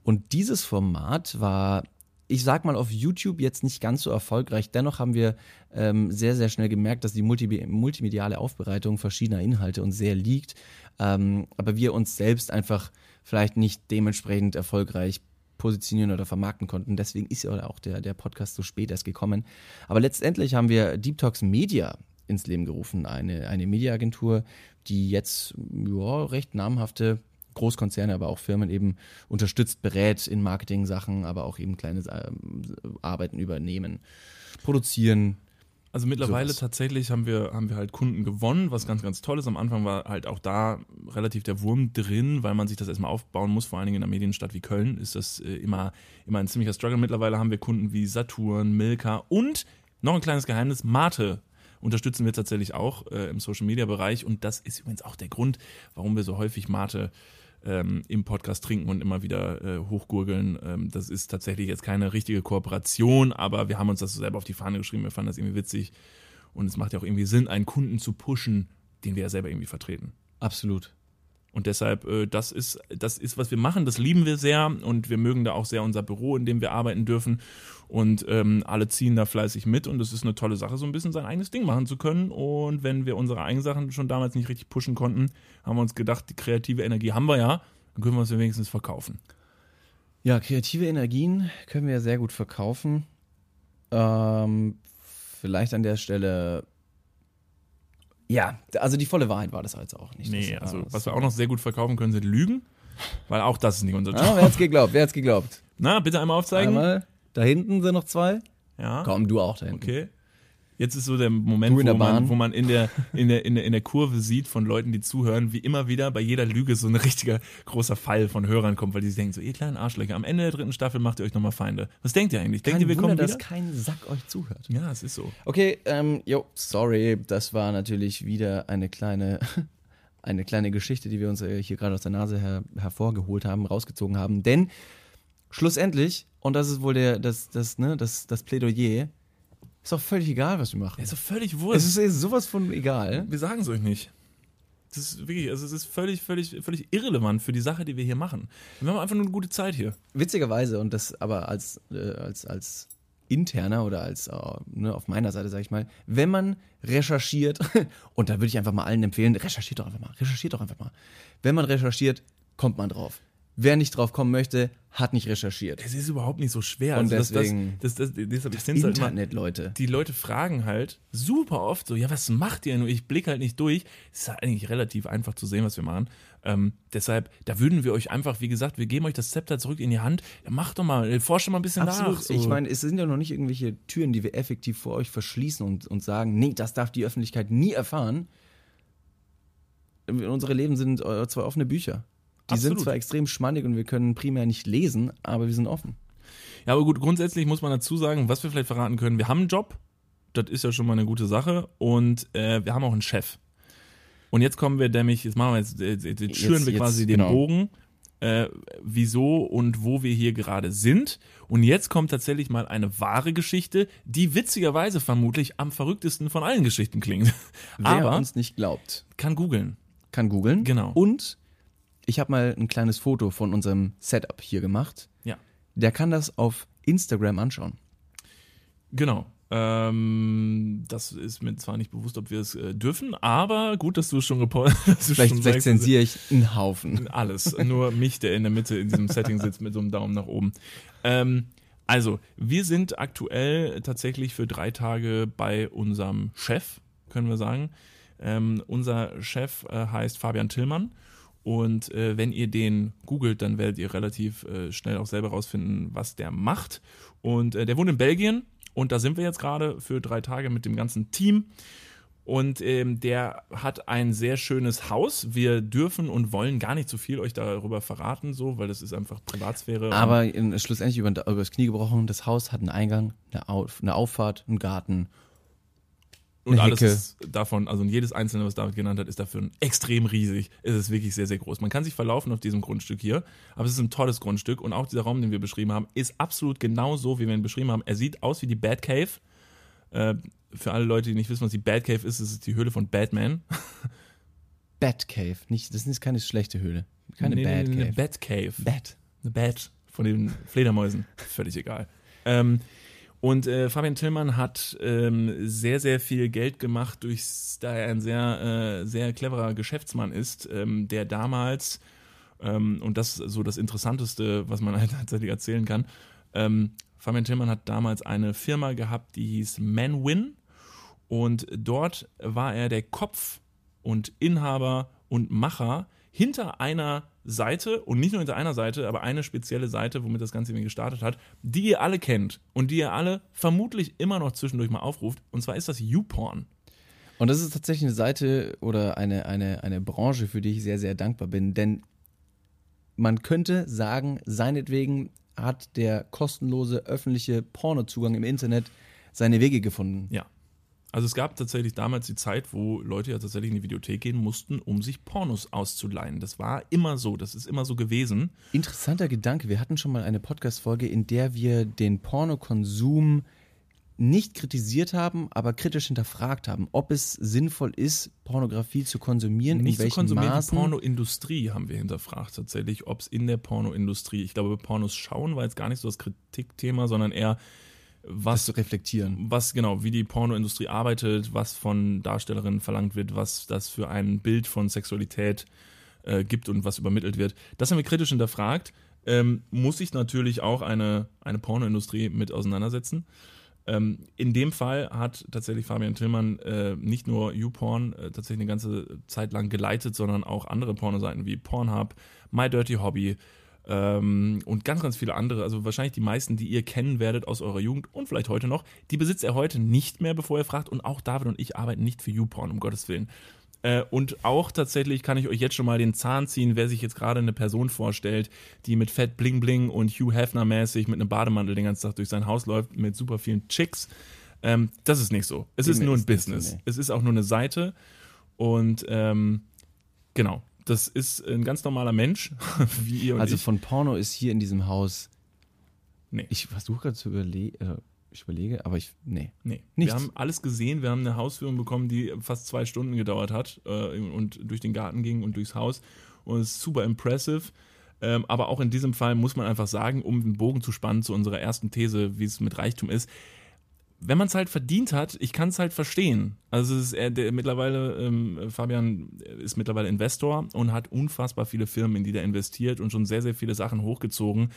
Und dieses Format war ich sag mal, auf YouTube jetzt nicht ganz so erfolgreich. Dennoch haben wir ähm, sehr, sehr schnell gemerkt, dass die multi multimediale Aufbereitung verschiedener Inhalte uns sehr liegt. Ähm, aber wir uns selbst einfach vielleicht nicht dementsprechend erfolgreich positionieren oder vermarkten konnten. Deswegen ist ja auch der, der Podcast so spät erst gekommen. Aber letztendlich haben wir Deep Talks Media ins Leben gerufen, eine, eine Mediaagentur, die jetzt ja, recht namhafte Großkonzerne, aber auch Firmen eben unterstützt, berät in Marketing-Sachen, aber auch eben kleine ähm, Arbeiten übernehmen, produzieren. Also mittlerweile Sowas. tatsächlich haben wir, haben wir halt Kunden gewonnen, was ganz, ganz toll ist. Am Anfang war halt auch da relativ der Wurm drin, weil man sich das erstmal aufbauen muss. Vor allen Dingen in einer Medienstadt wie Köln ist das äh, immer, immer ein ziemlicher Struggle. Mittlerweile haben wir Kunden wie Saturn, Milka und noch ein kleines Geheimnis, Mate unterstützen wir tatsächlich auch äh, im Social-Media-Bereich. Und das ist übrigens auch der Grund, warum wir so häufig Mate ähm, im Podcast trinken und immer wieder äh, hochgurgeln. Ähm, das ist tatsächlich jetzt keine richtige Kooperation, aber wir haben uns das selber auf die Fahne geschrieben. Wir fanden das irgendwie witzig und es macht ja auch irgendwie Sinn, einen Kunden zu pushen, den wir ja selber irgendwie vertreten. Absolut. Und deshalb, äh, das ist, das ist, was wir machen, das lieben wir sehr und wir mögen da auch sehr unser Büro, in dem wir arbeiten dürfen. Und ähm, alle ziehen da fleißig mit und es ist eine tolle Sache, so ein bisschen sein eigenes Ding machen zu können. Und wenn wir unsere eigenen Sachen schon damals nicht richtig pushen konnten, haben wir uns gedacht, die kreative Energie haben wir ja, dann können wir es ja wenigstens verkaufen. Ja, kreative Energien können wir sehr gut verkaufen. Ähm, vielleicht an der Stelle. Ja, also die volle Wahrheit war das jetzt auch nicht. Nee, Das also was wir auch noch sehr gut verkaufen können, sind Lügen. Weil auch das ist nicht unser Job. Ah, wer hat's geglaubt? Wer hat's geglaubt? Na, bitte einmal aufzeigen. Einmal. Da hinten sind noch zwei. Ja. Komm, du auch da hinten. Okay. Jetzt ist so der Moment, wo, man, wo man in der, in, der, in, der, in der Kurve sieht von Leuten, die zuhören, wie immer wieder bei jeder Lüge so ein richtiger großer Fall von Hörern kommt, weil die sich denken, so, ihr kleinen Arschlöcher, am Ende der dritten Staffel macht ihr euch nochmal Feinde. Was denkt ihr eigentlich? Denkt Kein ihr, wir Wunder, kommen dass wieder? kein Sack euch zuhört. Ja, es ist so. Okay, ähm, jo, sorry, das war natürlich wieder eine kleine, eine kleine Geschichte, die wir uns äh, hier gerade aus der Nase her, hervorgeholt haben, rausgezogen haben. Denn schlussendlich, und das ist wohl der, das, das, ne, das, das Plädoyer, ist auch völlig egal, was wir machen. ist doch völlig wurscht. Es ist, es ist sowas von egal. wir sagen es euch nicht. Das ist wirklich, also es ist völlig, völlig, völlig irrelevant für die Sache, die wir hier machen. Wir haben einfach nur eine gute Zeit hier. Witzigerweise, und das aber als, äh, als, als interner oder als äh, ne, auf meiner Seite, sage ich mal, wenn man recherchiert, und da würde ich einfach mal allen empfehlen, recherchiert doch einfach mal, recherchiert doch einfach mal. Wenn man recherchiert, kommt man drauf. Wer nicht drauf kommen möchte, hat nicht recherchiert. Es ist überhaupt nicht so schwer. Und das, deswegen- das, das, das, das, das, halt Internet, Leute. die Leute fragen halt super oft so, ja, was macht ihr? Nur ich blicke halt nicht durch. Es ist halt eigentlich relativ einfach zu sehen, was wir machen. Ähm, deshalb, da würden wir euch einfach, wie gesagt, wir geben euch das Zepter zurück in die Hand. Ja, macht doch mal, forscht doch mal ein bisschen Absolut. nach. So. Ich meine, es sind ja noch nicht irgendwelche Türen, die wir effektiv vor euch verschließen und, und sagen, nee, das darf die Öffentlichkeit nie erfahren. Unsere Leben sind äh, zwei offene Bücher. Die Absolut. sind zwar extrem schmannig und wir können primär nicht lesen, aber wir sind offen. Ja, aber gut, grundsätzlich muss man dazu sagen, was wir vielleicht verraten können, wir haben einen Job, das ist ja schon mal eine gute Sache und äh, wir haben auch einen Chef. Und jetzt kommen wir nämlich, jetzt machen wir jetzt, äh, jetzt, jetzt schüren wir jetzt, quasi den genau. Bogen, äh, wieso und wo wir hier gerade sind. Und jetzt kommt tatsächlich mal eine wahre Geschichte, die witzigerweise vermutlich am verrücktesten von allen Geschichten klingt. Wer Aber uns nicht glaubt, kann googeln. kann googeln. Genau. Und ich habe mal ein kleines Foto von unserem Setup hier gemacht. Ja. Der kann das auf Instagram anschauen. Genau. Ähm, das ist mir zwar nicht bewusst, ob wir es äh, dürfen, aber gut, dass du es schon reportet hast. Vielleicht, vielleicht zensiere ich einen Haufen. Alles. Nur mich, der in der Mitte in diesem Setting sitzt mit so einem Daumen nach oben. Ähm, also, wir sind aktuell tatsächlich für drei Tage bei unserem Chef, können wir sagen. Ähm, unser Chef äh, heißt Fabian Tillmann. Und äh, wenn ihr den googelt, dann werdet ihr relativ äh, schnell auch selber rausfinden, was der macht. Und äh, der wohnt in Belgien und da sind wir jetzt gerade für drei Tage mit dem ganzen Team. Und ähm, der hat ein sehr schönes Haus. Wir dürfen und wollen gar nicht so viel euch darüber verraten, so, weil das ist einfach Privatsphäre. Aber in, schlussendlich über, über das Knie gebrochen, das Haus hat einen Eingang, eine, Auf, eine Auffahrt, einen Garten. Und alles ist davon, also jedes einzelne, was David genannt hat, ist dafür extrem riesig. Es ist wirklich sehr, sehr groß. Man kann sich verlaufen auf diesem Grundstück hier, aber es ist ein tolles Grundstück und auch dieser Raum, den wir beschrieben haben, ist absolut genau so, wie wir ihn beschrieben haben. Er sieht aus wie die Batcave. Äh, für alle Leute, die nicht wissen, was die Batcave ist, ist es die Höhle von Batman. Batcave. Nicht, das ist keine schlechte Höhle. Keine Nee, nee, Bad nee, Cave. Eine Batcave. Bat. Eine Bat von den Fledermäusen. Völlig egal. Ähm, und äh, Fabian Tillmann hat ähm, sehr, sehr viel Geld gemacht, durch, da er ein sehr, äh, sehr cleverer Geschäftsmann ist, ähm, der damals, ähm, und das ist so das Interessanteste, was man halt tatsächlich erzählen kann, ähm, Fabian Tillmann hat damals eine Firma gehabt, die hieß Manwin. Und dort war er der Kopf und Inhaber und Macher hinter einer Seite und nicht nur hinter einer Seite, aber eine spezielle Seite, womit das Ganze irgendwie gestartet hat, die ihr alle kennt und die ihr alle vermutlich immer noch zwischendurch mal aufruft. Und zwar ist das YouPorn. Und das ist tatsächlich eine Seite oder eine, eine, eine Branche, für die ich sehr, sehr dankbar bin. Denn man könnte sagen, seinetwegen hat der kostenlose öffentliche Pornozugang im Internet seine Wege gefunden. Ja. Also es gab tatsächlich damals die Zeit, wo Leute ja tatsächlich in die Videothek gehen mussten, um sich Pornos auszuleihen. Das war immer so, das ist immer so gewesen. Interessanter Gedanke. Wir hatten schon mal eine Podcast-Folge, in der wir den Pornokonsum nicht kritisiert haben, aber kritisch hinterfragt haben, ob es sinnvoll ist, Pornografie zu konsumieren, Nicht in zu welchen konsumieren, die Maßen. Pornoindustrie haben wir hinterfragt tatsächlich, ob es in der Pornoindustrie, ich glaube, Pornos schauen war jetzt gar nicht so das Kritikthema, sondern eher das was zu reflektieren. was genau, wie die Pornoindustrie arbeitet, was von Darstellerinnen verlangt wird, was das für ein Bild von Sexualität äh, gibt und was übermittelt wird. Das haben wir kritisch hinterfragt. Ähm, muss sich natürlich auch eine, eine Pornoindustrie mit auseinandersetzen. Ähm, in dem Fall hat tatsächlich Fabian Tillmann äh, nicht nur YouPorn äh, tatsächlich eine ganze Zeit lang geleitet, sondern auch andere Pornoseiten wie Pornhub, My Dirty Hobby, ähm, und ganz, ganz viele andere, also wahrscheinlich die meisten, die ihr kennen werdet aus eurer Jugend und vielleicht heute noch, die besitzt er heute nicht mehr, bevor ihr fragt. Und auch David und ich arbeiten nicht für YouPorn, um Gottes Willen. Äh, und auch tatsächlich kann ich euch jetzt schon mal den Zahn ziehen, wer sich jetzt gerade eine Person vorstellt, die mit Fett Bling Bling und Hugh Hefner mäßig mit einem Bademantel den ganzen Tag durch sein Haus läuft, mit super vielen Chicks. Ähm, das ist nicht so. Es Dem ist nur ein Business. nee. Es ist auch nur eine Seite. Und ähm, genau, das ist ein ganz normaler Mensch, wie ihr und Also ich. von Porno ist hier in diesem Haus. Nee. Ich versuche gerade zu überlegen. Äh, ich überlege, aber ich. Nee. Nee, Nichts. wir haben alles gesehen. Wir haben eine Hausführung bekommen, die fast zwei Stunden gedauert hat äh, und durch den Garten ging und durchs Haus. Und es ist super impressive. Ähm, aber auch in diesem Fall muss man einfach sagen, um den Bogen zu spannen zu unserer ersten These, wie es mit Reichtum ist. Wenn man es halt verdient hat, ich kann es halt verstehen. Also ist er, der mittlerweile, ähm, Fabian ist mittlerweile Investor und hat unfassbar viele Firmen, in die der investiert und schon sehr, sehr viele Sachen hochgezogen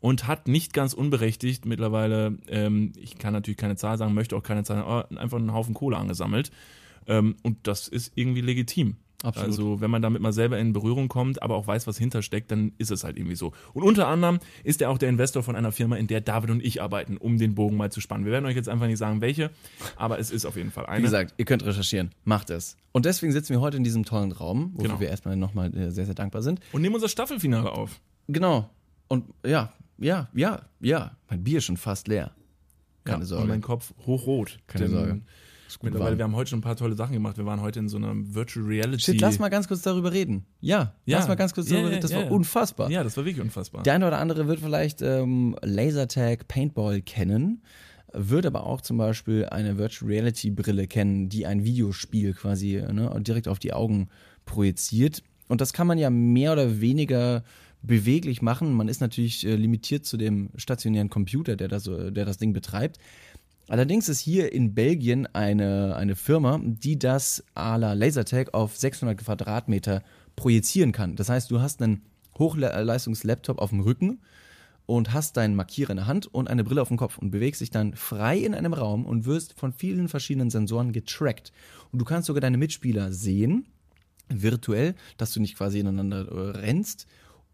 und hat nicht ganz unberechtigt mittlerweile, ähm, ich kann natürlich keine Zahl sagen, möchte auch keine Zahl aber einfach einen Haufen Kohle angesammelt. Ähm, und das ist irgendwie legitim. Absolut. Also wenn man damit mal selber in Berührung kommt, aber auch weiß, was hintersteckt, dann ist es halt irgendwie so. Und unter anderem ist er auch der Investor von einer Firma, in der David und ich arbeiten, um den Bogen mal zu spannen. Wir werden euch jetzt einfach nicht sagen, welche, aber es ist auf jeden Fall eine. Wie gesagt, ihr könnt recherchieren. Macht es. Und deswegen sitzen wir heute in diesem tollen Raum, wofür Genau. wir erstmal nochmal äh, sehr, sehr dankbar sind. und nehmen unser Staffelfinale auf. Genau. Und ja, ja, ja, ja. Mein Bier ist schon fast leer. Keine ja, Sorge. Und mein Kopf hochrot. Keine Sorge. Mittlerweile, wir haben heute schon ein paar tolle Sachen gemacht. Wir waren heute in so einer Virtual Reality. Shit, lass mal ganz kurz darüber reden. Ja, Ja. lass mal ganz kurz Ja, darüber reden. Das ja, war ja. unfassbar. Ja, das war wirklich unfassbar. Der eine oder andere wird vielleicht ähm, Lasertag Paintball kennen, wird aber auch zum Beispiel eine Virtual Reality Brille kennen, die ein Videospiel quasi ne, direkt auf die Augen projiziert. Und das kann man ja mehr oder weniger beweglich machen. Man ist natürlich äh, limitiert zu dem stationären Computer, der das, der das Ding betreibt. Allerdings ist hier in Belgien eine, eine Firma, die das à la Lasertag auf 600 Quadratmeter projizieren kann. Das heißt, du hast einen Hochleistungslaptop auf dem Rücken und hast deinen Markierer in der Hand und eine Brille auf dem Kopf und bewegst dich dann frei in einem Raum und wirst von vielen verschiedenen Sensoren getrackt. Und du kannst sogar deine Mitspieler sehen, virtuell, dass du nicht quasi ineinander äh, rennst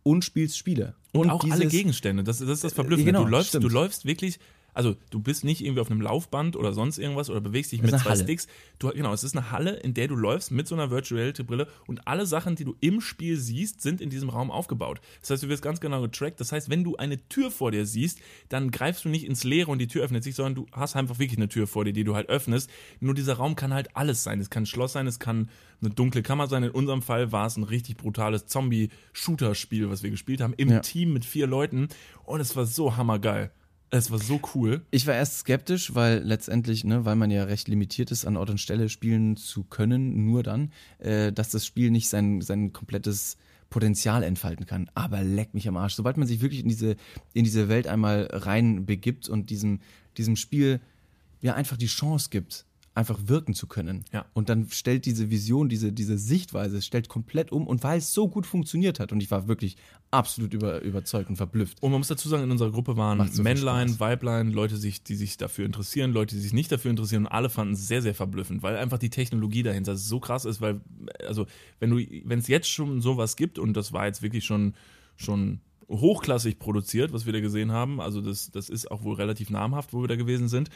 und spielst Spiele. Und, auch alle dieses- Gegenstände, das, das ist das Verblüffende. genau, du, läufst, stimmt. du läufst wirklich, also du bist nicht irgendwie auf einem Laufband oder sonst irgendwas oder bewegst dich mit zwei Halle. Sticks. Du, genau, es ist eine Halle, in der du läufst mit so einer Virtual Reality Brille und alle Sachen, die du im Spiel siehst, sind in diesem Raum aufgebaut. Das heißt, du wirst ganz genau getrackt. Das heißt, wenn du eine Tür vor dir siehst, dann greifst du nicht ins Leere und die Tür öffnet sich, sondern du hast einfach wirklich eine Tür vor dir, die du halt öffnest. Nur dieser Raum kann halt alles sein. Es kann ein Schloss sein, es kann eine dunkle Kammer sein. In unserem Fall war es ein richtig brutales Zombie-Shooter-Spiel, was wir gespielt haben, im Ja. Team mit vier Leuten. Und es war so hammergeil. Es war so cool. Ich war erst skeptisch, weil letztendlich, ne, weil man ja recht limitiert ist, an Ort und Stelle spielen zu können, nur dann, äh, dass das Spiel nicht sein, sein komplettes Potenzial entfalten kann. Aber leck mich am Arsch. Sobald man sich wirklich in diese, in diese Welt einmal rein begibt und diesem, diesem Spiel ja einfach die Chance gibt, einfach wirken zu können. Ja. Und dann stellt diese Vision, diese, diese Sichtweise, stellt komplett um und weil es so gut funktioniert hat und ich war wirklich absolut über, überzeugt und verblüfft. Und man muss dazu sagen, in unserer Gruppe waren so Männlein. Weiblein, Leute, sich, die sich dafür interessieren, Leute, die sich nicht dafür interessieren. Und alle fanden es sehr, sehr verblüffend, weil einfach die Technologie dahinter so krass ist, weil, also, wenn du, wenn es jetzt schon sowas gibt, und das war jetzt wirklich schon, schon hochklassig produziert, was wir da gesehen haben, also das, das ist auch wohl relativ namhaft, wo wir da gewesen sind,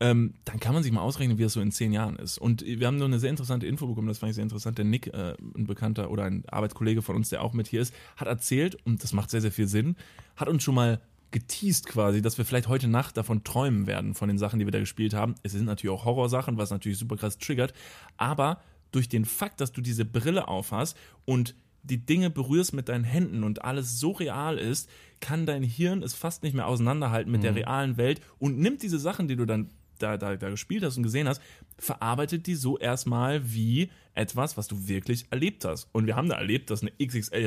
ähm, dann kann man sich mal ausrechnen, wie das so in zehn Jahren ist. Und wir haben nur eine sehr interessante Info bekommen, das fand ich sehr interessant. Der Nick, äh, ein Bekannter oder ein Arbeitskollege von uns, der auch mit hier ist, hat erzählt, und das macht sehr, sehr viel Sinn, hat uns schon mal geteased quasi, dass wir vielleicht heute Nacht davon träumen werden, von den Sachen, die wir da gespielt haben. Es sind natürlich auch Horrorsachen, was natürlich super krass triggert, aber durch den Fakt, dass du diese Brille aufhast und die Dinge berührst mit deinen Händen und alles so real ist, kann dein Hirn es fast nicht mehr auseinanderhalten mit der realen Welt und nimmt diese Sachen, die du dann da, da, da gespielt hast und gesehen hast, verarbeitet die so erstmal wie etwas, was du wirklich erlebt hast. Und wir haben da erlebt, dass eine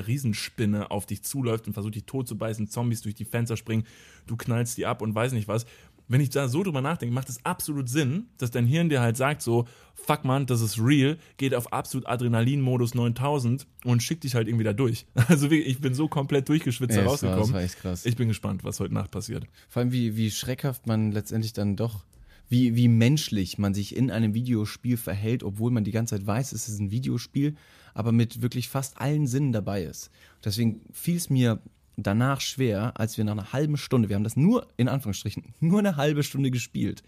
XXL-Riesenspinne auf dich zuläuft und versucht, dich tot zu beißen, Zombies durch die Fenster springen, du knallst die ab und weiß nicht was. Wenn ich da so drüber nachdenke, macht es absolut Sinn, dass dein Hirn dir halt sagt so, fuck man, das ist real, geht auf absolut Adrenalin-Modus 9000 und schickt dich halt irgendwie da durch. Also ich bin so komplett durchgeschwitzt war- rausgekommen. das war echt krass. Ich bin gespannt, was heute Nacht passiert. Vor allem, wie, wie schreckhaft man letztendlich dann doch, wie, wie menschlich man sich in einem Videospiel verhält, obwohl man die ganze Zeit weiß, es ist ein Videospiel, aber mit wirklich fast allen Sinnen dabei ist. Deswegen fiel es mir danach schwer, als wir nach einer halben Stunde, wir haben das nur, in Anführungsstrichen, nur eine halbe Stunde gespielt.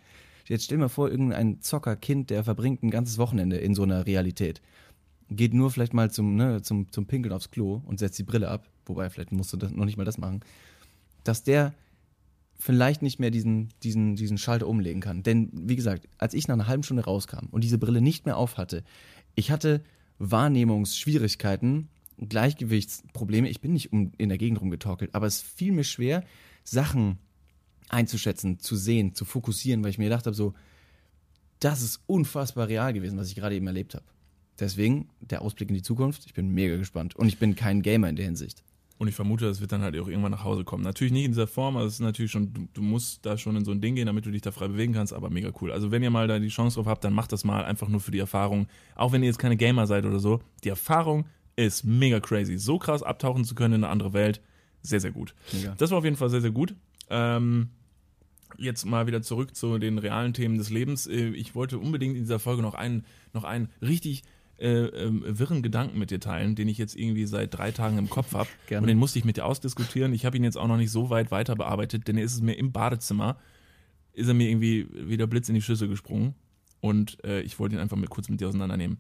Jetzt stell mal vor, irgendein Zockerkind, der verbringt ein ganzes Wochenende in so einer Realität. Geht nur vielleicht mal zum, ne, zum, zum Pinkeln aufs Klo und setzt die Brille ab, wobei vielleicht musst du das, noch nicht mal das machen, dass der vielleicht nicht mehr diesen, diesen, diesen Schalter umlegen kann. Denn, wie gesagt, als ich nach einer halben Stunde rauskam und diese Brille nicht mehr auf hatte, ich hatte Wahrnehmungsschwierigkeiten, Gleichgewichtsprobleme. Ich bin nicht um, in der Gegend rumgetorkelt, aber es fiel mir schwer, Sachen einzuschätzen, zu sehen, zu fokussieren, weil ich mir gedacht habe, so, das ist unfassbar real gewesen, was ich gerade eben erlebt habe. Deswegen der Ausblick in die Zukunft, ich bin mega gespannt. Und ich bin kein Gamer in der Hinsicht. Und ich vermute, das wird dann halt auch irgendwann nach Hause kommen. Natürlich nicht in dieser Form, also es ist natürlich schon, du, du musst da schon in so ein Ding gehen, damit du dich da frei bewegen kannst, aber mega cool. Also wenn ihr mal da die Chance drauf habt, dann macht das mal einfach nur für die Erfahrung. Auch wenn ihr jetzt keine Gamer seid oder so, die Erfahrung ist mega crazy. So krass abtauchen zu können in eine andere Welt, sehr, sehr gut. Mega. Das war auf jeden Fall sehr, sehr gut. Ähm, jetzt mal wieder zurück zu den realen Themen des Lebens. Äh, Ich wollte unbedingt in dieser Folge noch einen, noch einen richtig äh, ähm, wirren Gedanken mit dir teilen, den ich jetzt irgendwie seit drei Tagen im Kopf habe. Und den musste ich mit dir ausdiskutieren. Ich habe ihn jetzt auch noch nicht so weit weiter bearbeitet, denn er ist es mir im Badezimmer, ist er mir irgendwie wie der Blitz in die Schüssel gesprungen. Und äh, ich wollte ihn einfach mit, kurz mit dir auseinandernehmen.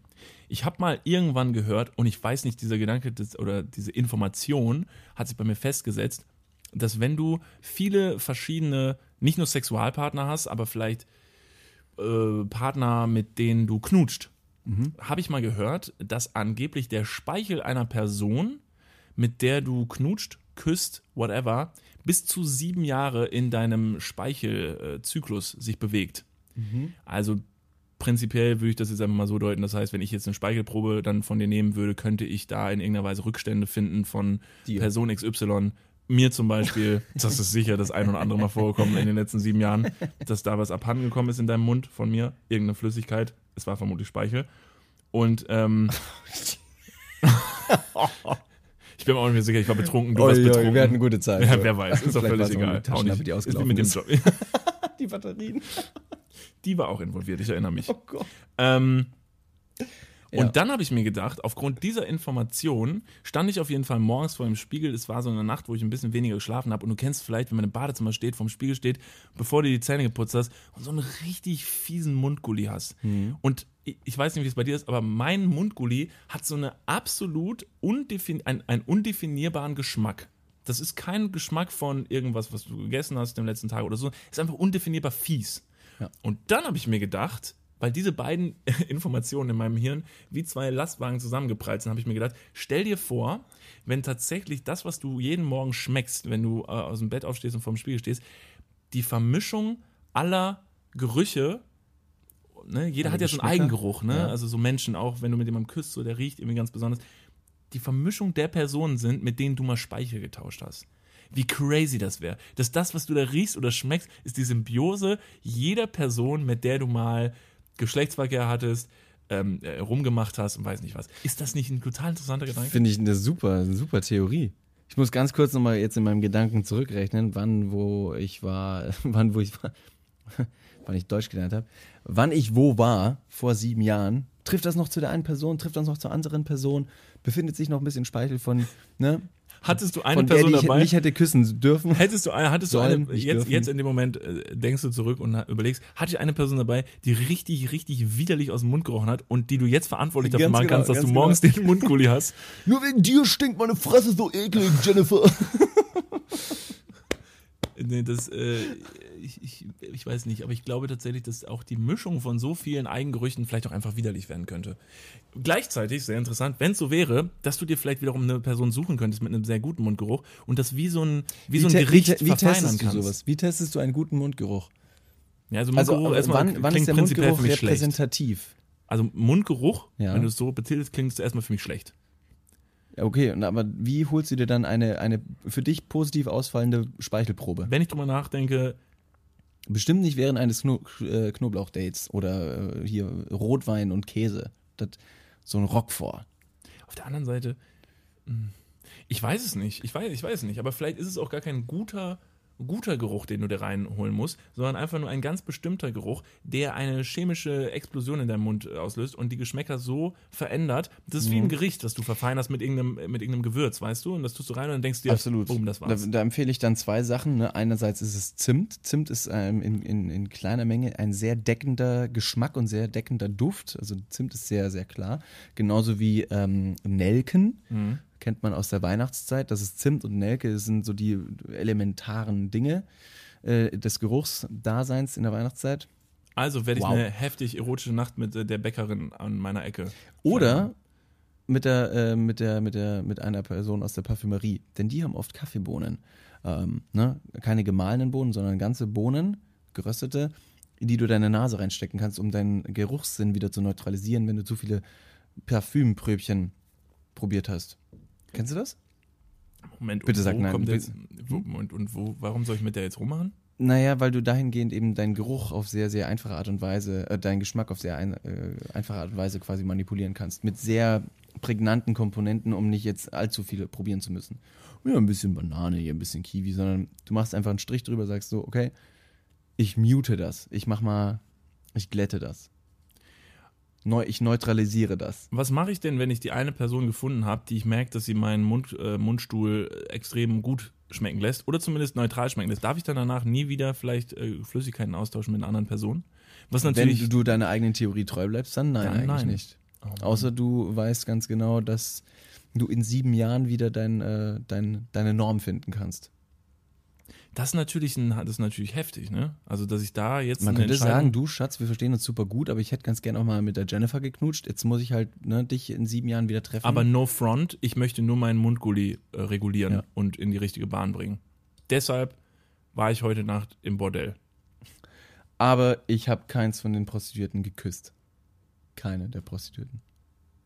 Ich habe mal irgendwann gehört, und ich weiß nicht, dieser Gedanke des, oder diese Information hat sich bei mir festgesetzt, dass wenn du viele verschiedene, nicht nur Sexualpartner hast, aber vielleicht äh, Partner, mit denen du knutscht, habe ich mal gehört, dass angeblich der Speichel einer Person, mit der du knutscht, küsst, whatever, bis zu sieben Jahre in deinem Speichelzyklus sich bewegt. Also prinzipiell würde ich das jetzt einfach mal so deuten. Das heißt, wenn ich jetzt eine Speichelprobe dann von dir nehmen würde, könnte ich da in irgendeiner Weise Rückstände finden von Dir. Person XY Mir zum Beispiel, das ist sicher das ein oder andere Mal vorgekommen in den letzten sieben Jahren, dass da was abhanden gekommen ist in deinem Mund von mir, irgendeine Flüssigkeit. Es war vermutlich Speichel. Und ähm, ich bin mir auch nicht mehr sicher, ich war betrunken, du warst betrunken. wir hatten eine gute Zeit. ja, wer weiß, ist doch völlig egal. Auch nicht. die ausgelaufen mit dem. Job. Die Batterien. Die war auch involviert, ich erinnere mich. Oh Gott. Ähm, Ja. Und dann habe ich mir gedacht, aufgrund dieser Information stand ich auf jeden Fall morgens vor dem Spiegel. Es war so eine Nacht, wo ich ein bisschen weniger geschlafen habe. Und du kennst vielleicht, wenn man im Badezimmer steht, vorm Spiegel steht, bevor du die Zähne geputzt hast und so einen richtig fiesen Mundgulli hast. Und ich ich weiß nicht, wie es bei dir ist, aber mein Mundgulli hat so eine absolut undefin ein, einen undefinierbaren Geschmack. Das ist kein Geschmack von irgendwas, was du gegessen hast im letzten Tag oder so. Ist einfach undefinierbar fies. Ja. Und dann habe ich mir gedacht, weil diese beiden Informationen in meinem Hirn wie zwei Lastwagen zusammengeprallt sind, habe ich mir gedacht, stell dir vor, wenn tatsächlich das, was du jeden Morgen schmeckst, wenn du äh, aus dem Bett aufstehst und vorm Spiegel stehst, die Vermischung aller Gerüche, ne, jeder Alle hat ja so einen. Eigengeruch, ne? Ja. Also so Menschen auch, wenn du mit jemandem küsst, so der riecht irgendwie ganz besonders. Die Vermischung der Personen sind, mit denen du mal Speichel getauscht hast. Wie crazy das wäre. Dass das, was du da riechst oder schmeckst, ist die Symbiose jeder Person, mit der du mal Geschlechtsverkehr hattest, ähm, äh, rumgemacht hast und weiß nicht was. Ist das nicht ein total interessanter Gedanke? Finde ich eine super, eine super Theorie. Ich muss ganz kurz nochmal jetzt in meinem Gedanken zurückrechnen, wann, wo ich war, wann, wo ich war, wann ich Deutsch gelernt habe, wann ich wo war vor sieben Jahren. Trifft das noch zu der einen Person, trifft das noch zur anderen Person, befindet sich noch ein bisschen Speichel von, ne? Hattest du eine von der, Person ich dabei? nicht hätte küssen dürfen. Hättest du eine, hattest du eine, jetzt, dürfen. jetzt in dem Moment äh, denkst du zurück und überlegst, hatte ich eine Person dabei, die richtig, richtig widerlich aus dem Mund gerochen hat und die du jetzt verantwortlich dafür Ganz machen genau, kannst, dass du morgens den Mundgulli hast? Nur wegen dir stinkt meine Fresse so eklig, Jennifer. Nee, das, äh, ich, ich, ich weiß nicht, aber ich glaube tatsächlich, dass auch die Mischung von so vielen Eigengerüchten vielleicht auch einfach widerlich werden könnte. Gleichzeitig, sehr interessant, wenn es so wäre, dass du dir vielleicht wiederum eine Person suchen könntest mit einem sehr guten Mundgeruch und das wie so ein, wie so ein Gericht te- wie verfeinern testest du kannst. sowas? Wie testest du einen guten Mundgeruch? Ja, also Also Mundgeruch erstmal wann, wann klingt ist der prinzipiell Mundgeruch für mich schlecht. repräsentativ? Also Mundgeruch, Ja. wenn du es so betitelst, klingt es erstmal für mich schlecht. Okay, aber wie holst du dir dann eine, eine für dich positiv ausfallende Speichelprobe? Wenn ich drüber nachdenke, Bestimmt nicht während eines Kno äh, Knoblauchdates oder äh, hier Rotwein und Käse. Das, so ein Roquefort. auf der anderen Seite, hm, ich weiß es nicht, ich weiß, ich weiß es nicht, aber vielleicht ist es auch gar kein guter, guter Geruch, den du dir reinholen musst, sondern einfach nur ein ganz bestimmter Geruch, der eine chemische Explosion in deinem Mund äh, auslöst und die Geschmäcker so verändert. Das ist wie Mhm. ein Gericht, das du verfeinerst mit irgendeinem, mit irgendeinem Gewürz, weißt du? Und das tust du rein und dann denkst du dir, boom, das Da, war's. da empfehle ich dann zwei Sachen. Ne? Einerseits ist es Zimt. Zimt ist ähm, in, in, in kleiner Menge ein sehr deckender Geschmack und sehr deckender Duft. Also Zimt ist sehr, sehr klar. Genauso wie ähm, Nelken. Mhm. Kennt man aus der Weihnachtszeit. Das ist Zimt und Nelke. Das sind so die elementaren Dinge äh, des Geruchsdaseins in der Weihnachtszeit. Also werde ich Wow. eine heftig erotische Nacht mit äh, der Bäckerin an meiner Ecke. Oder mit der, äh, mit der, mit der, mit einer Person aus der Parfümerie. Denn die haben oft Kaffeebohnen. Ähm, ne? Keine gemahlenen Bohnen, sondern ganze Bohnen, geröstete, in die du deine Nase reinstecken kannst, um deinen Geruchssinn wieder zu neutralisieren, wenn du zu viele Parfümpröbchen probiert hast. Kennst du das? Moment, Bitte sag nein. Kommt jetzt, wo, und, und wo, warum soll ich mit der jetzt rummachen? Naja, weil du dahingehend eben deinen Geruch auf sehr, sehr einfache Art und Weise, äh, deinen Geschmack auf sehr ein, äh, einfache Art und Weise quasi manipulieren kannst. Mit sehr prägnanten Komponenten, um nicht jetzt allzu viele probieren zu müssen. Ja, ein bisschen Banane, hier ein bisschen Kiwi, sondern du machst einfach einen Strich drüber, sagst so, okay, ich mute das. Ich mach mal, ich glätte das. Neu, ich neutralisiere das. Was mache ich denn, wenn ich die eine Person gefunden habe, die ich merke, dass sie meinen Mund, äh, Mundstuhl äh, extrem gut schmecken lässt oder zumindest neutral schmecken lässt? Darf ich dann danach nie wieder vielleicht äh, Flüssigkeiten austauschen mit einer anderen Person? Was natürlich. Wenn du deiner eigenen Theorie treu bleibst, dann nein, Dann eigentlich nein. nicht. Oh. Außer du weißt ganz genau, dass du in sieben Jahren wieder dein, äh, dein, deine Norm finden kannst. Das ist natürlich ein, das ist natürlich heftig, ne? Also dass ich da jetzt Man könnte sagen, du Schatz, wir verstehen uns super gut, aber ich hätte ganz gerne auch mal mit der Jennifer geknutscht. Jetzt muss ich halt ne, dich in sieben Jahren wieder treffen. aber no front, ich möchte nur meinen Mundgulli äh, regulieren Ja. und in die richtige Bahn bringen. Deshalb war ich heute Nacht im Bordell. aber ich habe keins von den Prostituierten geküsst. Keine der Prostituierten.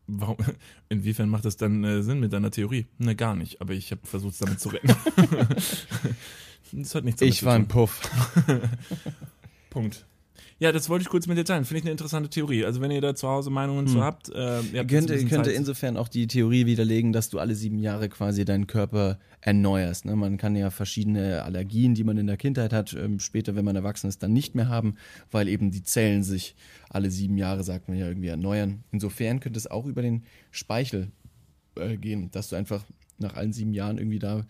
Warum, inwiefern macht das dann äh, Sinn mit deiner Theorie? Ne, gar nicht. Aber ich habe versucht, es damit zu retten. das hat nichts Ich war ein Puff. Punkt. Ja, das wollte ich kurz mit dir teilen. Finde ich eine interessante Theorie. Also wenn ihr da zu Hause Meinungen zu habt, äh, ihr habt Könnte, könnte insofern auch die Theorie widerlegen, dass du alle sieben Jahre quasi deinen Körper erneuerst. Ne? Man kann ja verschiedene Allergien, die man in der Kindheit hat, ähm, später, wenn man erwachsen ist, dann nicht mehr haben, weil eben die Zellen sich alle sieben Jahre, sagt man ja, irgendwie erneuern. Insofern könnte es auch über den Speichel äh, gehen, dass du einfach nach allen sieben Jahren irgendwie da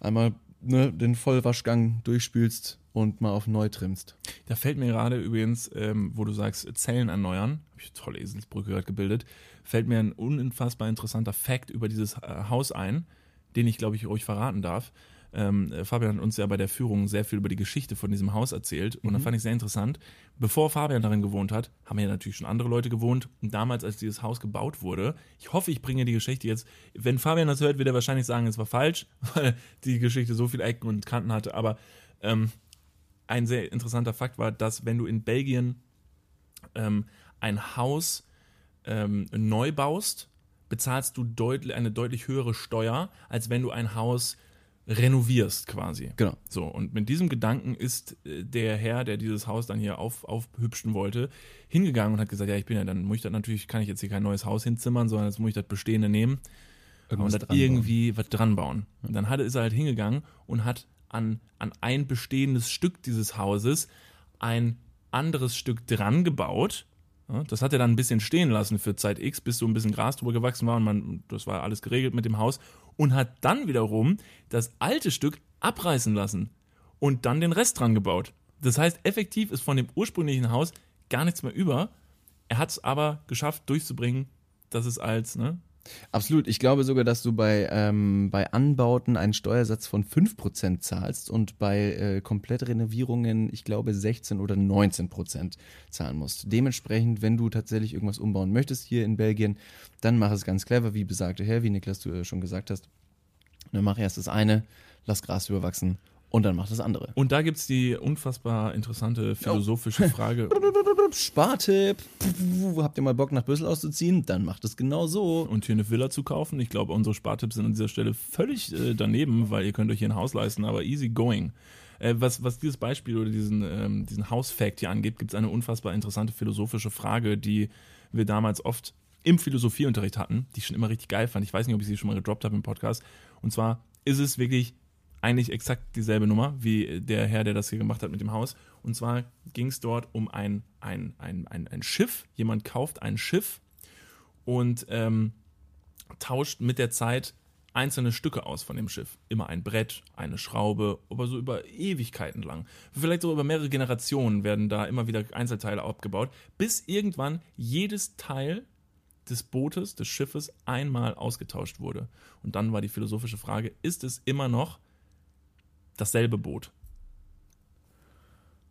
einmal ne, den Vollwaschgang durchspülst und mal auf neu trimmst. Da fällt mir gerade übrigens, ähm, wo du sagst, Zellen erneuern, habe ich eine tolle Eselsbrücke gerade gebildet, fällt mir ein unfassbar interessanter Fact über dieses äh, Haus ein, den ich, glaube ich, euch verraten darf. Ähm, äh, Fabian hat uns ja bei der Führung sehr viel über die Geschichte von diesem Haus erzählt und das fand ich sehr interessant. Bevor Fabian darin gewohnt hat, haben ja natürlich schon andere Leute gewohnt und damals, als dieses Haus gebaut wurde, ich hoffe, ich bringe die Geschichte jetzt, wenn Fabian das hört, wird er wahrscheinlich sagen, es war falsch, weil die Geschichte so viele Ecken und Kanten hatte, aber ähm, ein sehr interessanter Fakt war, dass wenn du in Belgien ähm, ein Haus ähm, neu baust, bezahlst du deutlich, eine deutlich höhere Steuer, als wenn du ein Haus renovierst quasi. Genau. So, und mit diesem Gedanken ist äh, der Herr, der dieses Haus dann hier auf, aufhübschen wollte, hingegangen und hat gesagt, ja, ich bin ja, dann muss ich das natürlich, kann ich jetzt hier kein neues Haus hinzimmern, sondern jetzt muss ich das Bestehende nehmen und das irgendwie was dran bauen. Und dann hat, ist er halt hingegangen und hat an, an ein bestehendes Stück dieses Hauses ein anderes Stück dran gebaut. Das hat er dann ein bisschen stehen lassen für Zeit X, bis so ein bisschen Gras drüber gewachsen war und man, das war alles geregelt mit dem Haus. Und hat dann wiederum das alte Stück abreißen lassen und dann den Rest dran gebaut. Das heißt, effektiv ist von dem ursprünglichen Haus gar nichts mehr über. Er hat es aber geschafft durchzubringen, dass es als, ne, Absolut. Ich glaube sogar, dass du bei, ähm, bei Anbauten einen Steuersatz von 5% zahlst und bei äh, Komplettrenovierungen, ich glaube, 16 oder 19% zahlen musst. Dementsprechend, wenn du tatsächlich irgendwas umbauen möchtest hier in Belgien, dann mach es ganz clever, wie besagte Herr, wie Niklas du äh, schon gesagt hast. Dann mach erst das eine, lass Gras überwachsen und dann mach das andere. Und da gibt's die unfassbar interessante philosophische Frage. Spartipp. Habt ihr mal Bock nach Brüssel auszuziehen? Dann macht es genau so. Und hier eine Villa zu kaufen. Ich glaube, unsere Spartipps sind an dieser Stelle völlig äh, daneben, weil ihr könnt euch hier ein Haus leisten, aber easy going. Äh, was, was dieses Beispiel oder diesen, ähm, diesen Hausfact hier angeht, gibt's eine unfassbar interessante philosophische Frage, die wir damals oft im Philosophieunterricht hatten, die ich schon immer richtig geil fand. Ich weiß nicht, ob ich sie schon mal gedroppt habe im Podcast. Und zwar ist es wirklich eigentlich exakt dieselbe Nummer wie der Herr, der das hier gemacht hat mit dem Haus. Und zwar ging es dort um ein, ein, ein, ein, ein Schiff. Jemand kauft ein Schiff und ähm, tauscht mit der Zeit einzelne Stücke aus von dem Schiff. Immer ein Brett, eine Schraube, aber so über Ewigkeiten lang. Vielleicht so über mehrere Generationen werden da immer wieder Einzelteile abgebaut, bis irgendwann jedes Teil des Bootes, des Schiffes einmal ausgetauscht wurde. Und dann war die philosophische Frage, ist es immer noch dasselbe Boot?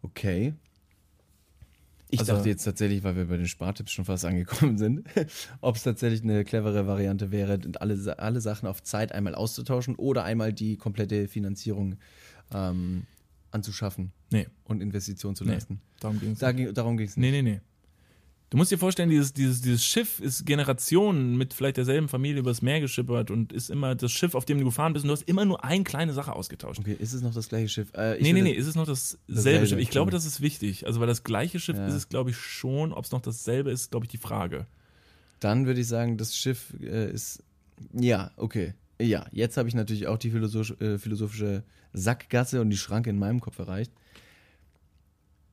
Okay. Ich Also- dachte jetzt tatsächlich, weil wir bei den Spartipps schon fast angekommen sind, ob es tatsächlich eine clevere Variante wäre, alle, alle Sachen auf Zeit einmal auszutauschen oder einmal die komplette Finanzierung ähm, anzuschaffen Nee, und Investitionen zu nee leisten. darum ging es Da, ging- darum ging es nicht. Nee, nee, nee. Du musst dir vorstellen, dieses, dieses, dieses Schiff ist Generationen mit vielleicht derselben Familie übers Meer geschippert und ist immer das Schiff, auf dem du gefahren bist und du hast immer nur eine kleine Sache ausgetauscht. Okay, ist es noch das gleiche Schiff? Äh, Nee, nee, nee, ist es noch dasselbe Dasselbe, Schiff? Ich glaube, das ist wichtig. Also, weil das gleiche Schiff Ja. ist es, glaube ich, schon. Ob es noch dasselbe ist, glaube ich, die Frage. Dann würde ich sagen, das Schiff äh, ist. Ja, okay. Ja, jetzt habe ich natürlich auch die philosoph äh, philosophische Sackgasse und die Schranke in meinem Kopf erreicht.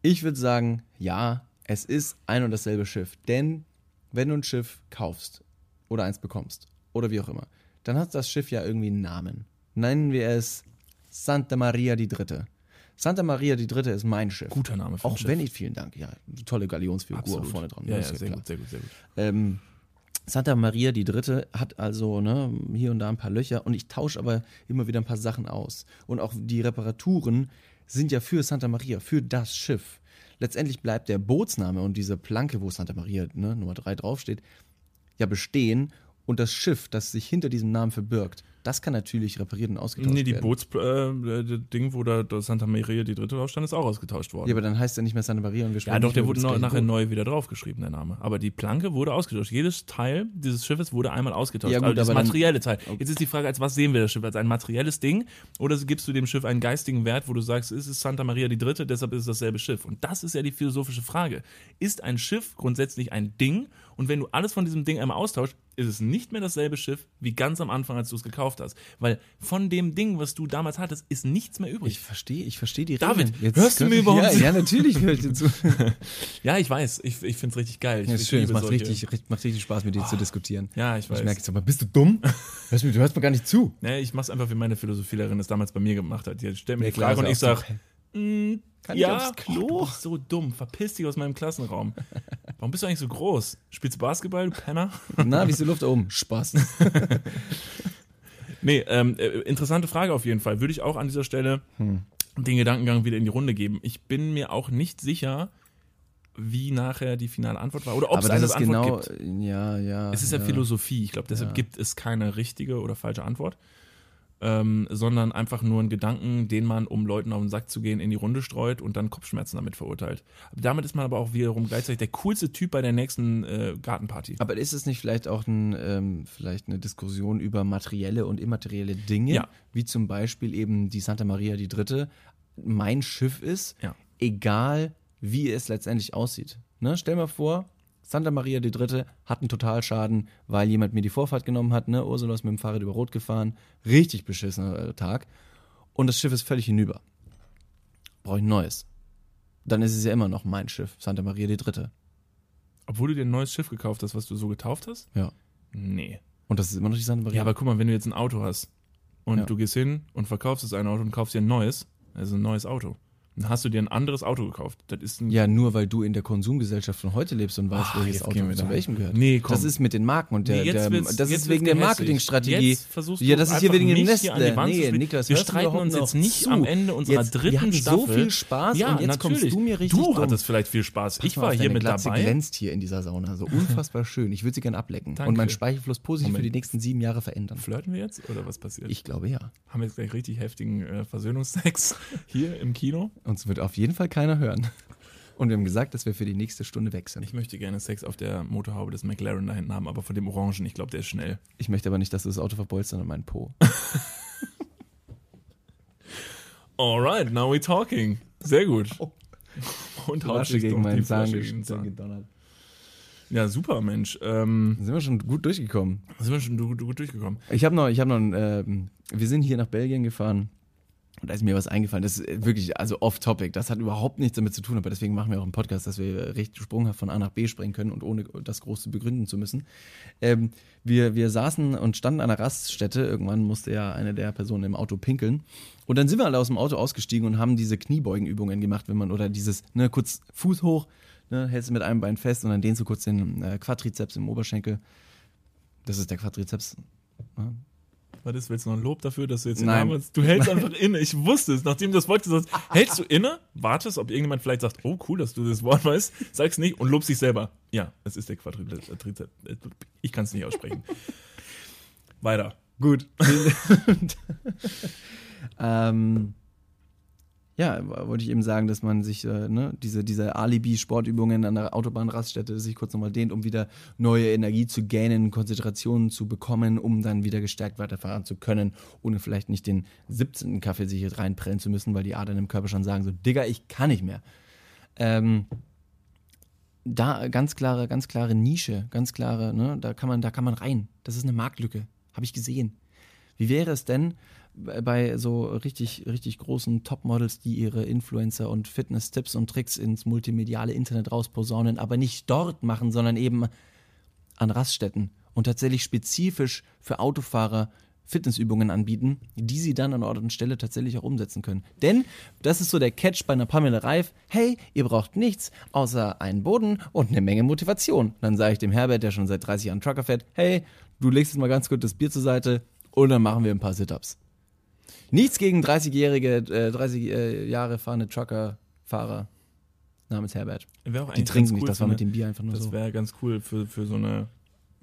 Ich würde sagen, ja, es ist ein und dasselbe Schiff. Denn wenn du ein Schiff kaufst oder eins bekommst oder wie auch immer, dann hat das Schiff ja irgendwie einen Namen. Nennen wir es Santa Maria die Dritte. Santa Maria die Dritte ist mein Schiff. Guter Name für ein Auch Schiff. wenn ich, vielen Dank, ja, tolle Galionsfigur vorne dran. Ja, ja, sehr klar. gut, sehr gut, sehr gut. Ähm, Santa Maria die Dritte hat also ne, hier und da ein paar Löcher und ich tausche aber immer wieder ein paar Sachen aus. Und auch die Reparaturen sind ja für Santa Maria, für das Schiff. Letztendlich bleibt der Bootsname und diese Planke, wo Santa Maria ne, Nummer 3 draufsteht, ja bestehen und das Schiff, das sich hinter diesem Namen verbirgt, Das kann natürlich repariert und ausgetauscht Nee, die werden. Boots-Ding, wo da Santa Maria die dritte drauf stand, ist auch ausgetauscht worden. ja, aber dann heißt er nicht mehr Santa Maria und wir Ja, sprechen doch, nicht der wurde noch, nachher Boot. neu wieder draufgeschrieben, der Name. Aber die Planke wurde ausgetauscht. Jedes Teil dieses Schiffes wurde einmal ausgetauscht. Ja, gut, also das aber materielle Teil. Jetzt ist die Frage, als was sehen wir das Schiff? Als ein materielles Ding? Oder gibst du dem Schiff einen geistigen Wert, wo du sagst, es ist Santa Maria die dritte, deshalb ist es dasselbe Schiff? Und das ist ja die philosophische Frage. Ist ein Schiff grundsätzlich ein Ding? Und wenn du alles von diesem Ding einmal austauschst, ist es nicht mehr dasselbe Schiff wie ganz am Anfang, als du es gekauft hast. Weil von dem Ding, was du damals hattest, ist nichts mehr übrig. Ich verstehe, ich verstehe die David, Regeln. hörst du mir überhaupt ja, zu? ja, natürlich höre ich dir zu. ja, ich weiß. Ich, ich finde es richtig geil. Ich, Ja, ich ist schön, es macht richtig, richtig, macht richtig Spaß, mit dir zu diskutieren. Ja, ich weiß. Ich merke jetzt aber, bist du dumm? Hörst mir, du hörst mir gar nicht zu. Nee, ich mach's einfach, wie meine Philosophielehrerin es damals bei mir gemacht hat. Die stellt mir Ja, die klar, Frage und ich ist ja auch sag, so, mm, Kann ich ja, aufs Klo? Oh, du bist so dumm. Verpiss dich aus meinem Klassenraum. Warum bist du eigentlich so groß? Spielst du Basketball, du Penner? Na, wie ist die Luft da oben? Spaß. Nee, ähm, äh, interessante Frage auf jeden Fall. Würde ich auch an dieser Stelle Hm. den Gedankengang wieder in die Runde geben. Ich bin mir auch nicht sicher, wie nachher die finale Antwort war oder ob es aber eine das ist Antwort genau, gibt. ja, ja. Es ist ja, Philosophie. Ich glaube, deshalb Ja. gibt es keine richtige oder falsche Antwort, ähm, sondern einfach nur einen Gedanken, den man, um Leuten auf den Sack zu gehen, in die Runde streut und dann Kopfschmerzen damit verurteilt. Damit ist man aber auch wiederum gleichzeitig der coolste Typ bei der nächsten äh, Gartenparty. Aber ist es nicht vielleicht auch ein, ähm, vielleicht eine Diskussion über materielle und immaterielle Dinge, Ja. wie zum Beispiel eben die Santa Maria die Dritte mein Schiff ist, Ja. egal wie es letztendlich aussieht. Ne? Stell mal vor, Santa Maria die Dritte hat einen Totalschaden, weil jemand mir die Vorfahrt genommen hat. Ne? Ursula ist mit dem Fahrrad über Rot gefahren. Richtig beschissener äh, Tag. Und das Schiff ist völlig hinüber. Brauche ich ein neues. Dann ist es ja immer noch mein Schiff, Santa Maria die Dritte. Obwohl du dir ein neues Schiff gekauft hast, was du so getauft hast? Ja. Nee. Und das ist immer noch die Santa Maria. Ja, aber guck mal, wenn du jetzt ein Auto hast und Ja. du gehst hin und verkaufst das eine Auto und kaufst dir ein neues, also ein neues Auto, dann hast du dir ein anderes Auto gekauft. Das ist Ja, nur weil du in der Konsumgesellschaft von heute lebst und weißt, Ah, welches Auto zu welchem gehört. Nee, komm. Das ist mit den Marken und der, Nee, der das ist wegen der. Marketingstrategie. Jetzt versuchst du ja, das ist hier wegen dem mich Nest. hier an die Wand zu Nee. Niklas, Wir streiten uns jetzt nicht zu? am Ende unserer jetzt, dritten wir hatten so Staffel. viel Spaß ja, und jetzt natürlich. kommst du mir richtig Du dumm. hattest vielleicht viel Spaß. Pass ich war hier mit Glatze dabei. glänzt hier in dieser Sauna, so unfassbar schön. Ich würde sie gern ablecken Danke. und meinen Speichelfluss positiv Moment. für die nächsten sieben Jahre verändern. Flirten wir jetzt oder was passiert? Ich glaube ja. Haben wir jetzt gleich richtig heftigen äh, Versöhnungsex hier im Kino? Uns wird auf jeden Fall keiner hören. Und wir haben gesagt, dass wir für die nächste Stunde weg sind. Ich möchte gerne Sex auf der Motorhaube des McLaren da hinten haben, aber von dem Orangen, ich glaube, der ist schnell. Ich möchte aber nicht, dass du das Auto verbeulst, sondern meinen Po. Alright, now we talking. Sehr gut. Und haut sich gegen meinen Zahn Flasche gegen Zahn. gedonnert. Ja, super, Mensch. Ähm, Sind wir schon gut durchgekommen. sind wir schon gut, durchgekommen. Ich habe noch, ich habe noch, ein, ähm, wir sind hier nach Belgien gefahren und da ist mir was eingefallen. Das ist wirklich, also off-topic. Das hat überhaupt nichts damit zu tun, aber deswegen machen wir auch einen Podcast, dass wir recht sprunghaft von A nach B springen können und ohne das groß begründen zu müssen. Ähm, wir, wir saßen und standen an einer Raststätte. Irgendwann musste ja eine der Personen im Auto pinkeln. Und dann sind wir alle aus dem Auto ausgestiegen und haben diese Kniebeugenübungen gemacht, wenn man, oder dieses, ne, kurz Fuß hoch, ne, hältst du mit einem Bein fest und dann dehnst du kurz den äh, Quadrizeps im Oberschenkel. Das ist der Quadrizeps. Ne? Was ist, willst du noch ein Lob dafür, dass du jetzt Nein. Namen Du hältst einfach inne. Ich wusste es, nachdem du das Wort gesagt hast. Hältst du inne, wartest, ob irgendjemand vielleicht sagt, oh cool, dass du das Wort weißt, sagst nicht und lobst dich selber. Ja, es ist der Quadrizeps. Ich kann es nicht aussprechen. Weiter. Gut. ähm, ja, wollte ich eben sagen, dass man sich äh, ne, diese, diese Alibi-Sportübungen an der Autobahnraststätte sich kurz nochmal dehnt, um wieder neue Energie zu gähnen, Konzentrationen zu bekommen, um dann wieder gestärkt weiterfahren zu können, ohne vielleicht nicht den 17. Kaffee sich reinprellen zu müssen, weil die Adern im Körper schon sagen so, Digga, ich kann nicht mehr. Ähm, da ganz klare, ganz klare Nische, ganz klare, ne, da kann man, da kann man rein. Das ist eine Marktlücke. Habe ich gesehen. Wie wäre es denn bei so richtig, richtig großen Topmodels, die ihre Influencer und Fitness-Tipps und Tricks ins multimediale Internet rausposaunen, aber nicht dort machen, sondern eben an Raststätten und tatsächlich spezifisch für Autofahrer Fitnessübungen anbieten, die sie dann an Ort und Stelle tatsächlich auch umsetzen können. Denn das ist so der Catch bei einer Pamela Reif. Hey, ihr braucht nichts außer einen Boden und eine Menge Motivation. Dann sage ich dem Herbert, der schon seit 30 Jahren Trucker fährt, hey, du legst jetzt mal ganz kurz das Bier zur Seite und dann machen wir ein paar Sit-Ups. Nichts gegen 30-jährige, äh, 30 äh, Jahre fahrende Trucker-Fahrer namens Herbert. Auch Die trinken ganz nicht, cool das war mit dem Bier einfach nur Das so. wäre ganz cool für, für so eine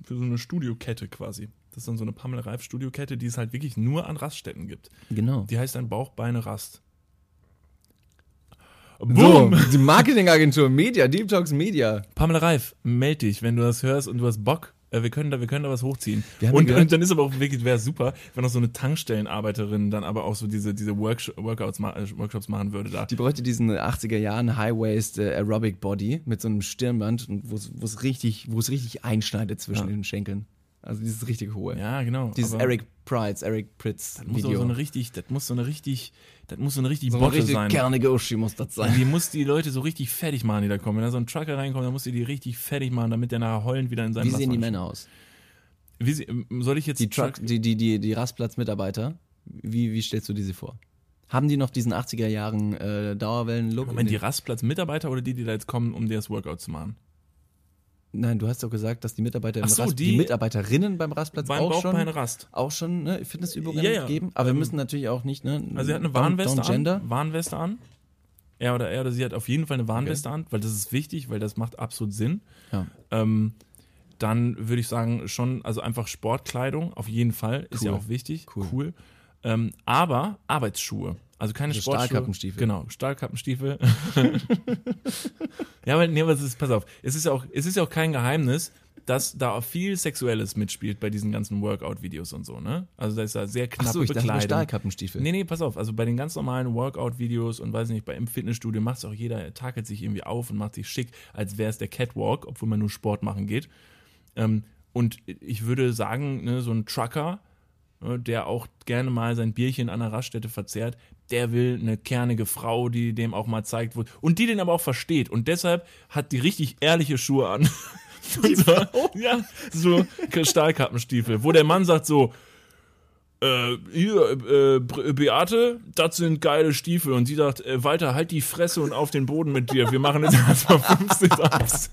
für so eine Studiokette quasi. Das ist dann so eine Pamela Reif Studiokette, die es halt wirklich nur an Raststätten gibt. Genau. Die heißt dann Bauchbeine Rast. So, Boom! die Marketingagentur Media, Deep Talks Media. Pamela Reif, meld dich, wenn du das hörst und du hast Bock. Äh, Wir können da, wir können da was hochziehen. Und, und dann ist aber auch wirklich, wäre super, wenn noch so eine Tankstellenarbeiterin dann aber auch so diese, diese Worksh Workouts, äh, Workshops machen würde da. Die bräuchte diesen 80er Jahren High-Waist äh, Aerobic Body mit so einem Stirnband, und wo es- wo es richtig, wo es richtig einschneidet zwischen Ja. den Schenkeln. Also dieses richtig hohe. Ja, genau. Dieses Eric Prides, Eric Pritz das muss Video. so eine richtig, das muss so eine richtig, das muss so eine richtig so Botte richtig sein. kernige Uschi muss das sein. Die muss die Leute so richtig fertig machen, die da kommen. Wenn da so ein Trucker reinkommt, dann muss die die richtig fertig machen, damit der nachher heulend wieder in seinem Wie sehen die Männer aus? Wie ähm, soll ich jetzt Die Truck, die, die, die, die Rastplatzmitarbeiter, wie, wie stellst du dir sie vor? Haben die noch diesen 80er Jahren äh, Dauerwellen-Look? Moment, die Rastplatzmitarbeiter oder die, die da jetzt kommen, um dir das Workout zu machen? Nein, du hast doch gesagt, dass die Mitarbeiter so, Rast, die- die Mitarbeiterinnen beim Rastplatz Beim auch schon, Rast. auch schon ne, Fitnessübungen Ja, ja. geben. Aber wir Ähm, müssen natürlich auch nicht, ne? Also sie hat eine Warnweste don't gender. an. Warnweste an. Er oder er oder sie hat auf jeden Fall eine Warnweste an, weil das ist wichtig, weil das macht absolut Sinn. Ja. Ähm, dann würde ich sagen, schon, also einfach Sportkleidung, auf jeden Fall, ist ja Cool. auch wichtig. Cool. Ähm, aber Arbeitsschuhe. Also keine Also Sportschuhe. Stahlkappenstiefel. Genau, Stahlkappenstiefel. ja, aber nee, aber es ist, pass auf, es ist ja auch, es ist ja auch kein Geheimnis, dass da auch viel Sexuelles mitspielt bei diesen ganzen Workout-Videos und so, ne? Also da ist da sehr knappe Ach so, ich dachte Bekleidung. Stahlkappenstiefel. Nee, nee, pass auf. Also bei den ganz normalen Workout-Videos und weiß nicht, bei im Fitnessstudio macht es auch jeder, er takelt sich irgendwie auf und macht sich schick, als wäre es der Catwalk, obwohl man nur Sport machen geht. Ähm, und ich würde sagen, ne, so ein Trucker, ne, der auch gerne mal sein Bierchen an der Raststätte verzehrt, der will eine kernige Frau, die dem auch mal zeigt, wo, und die den aber auch versteht. Und deshalb hat die richtig ehrliche Schuhe an. Und so, ja, so Stahlkappenstiefel, wo der Mann sagt so, äh, hier, äh, Bre- Beate, das sind geile Stiefel. Und sie sagt, äh, Walter, halt die Fresse und auf den Boden mit dir. Wir machen jetzt erstmal 15 Ups.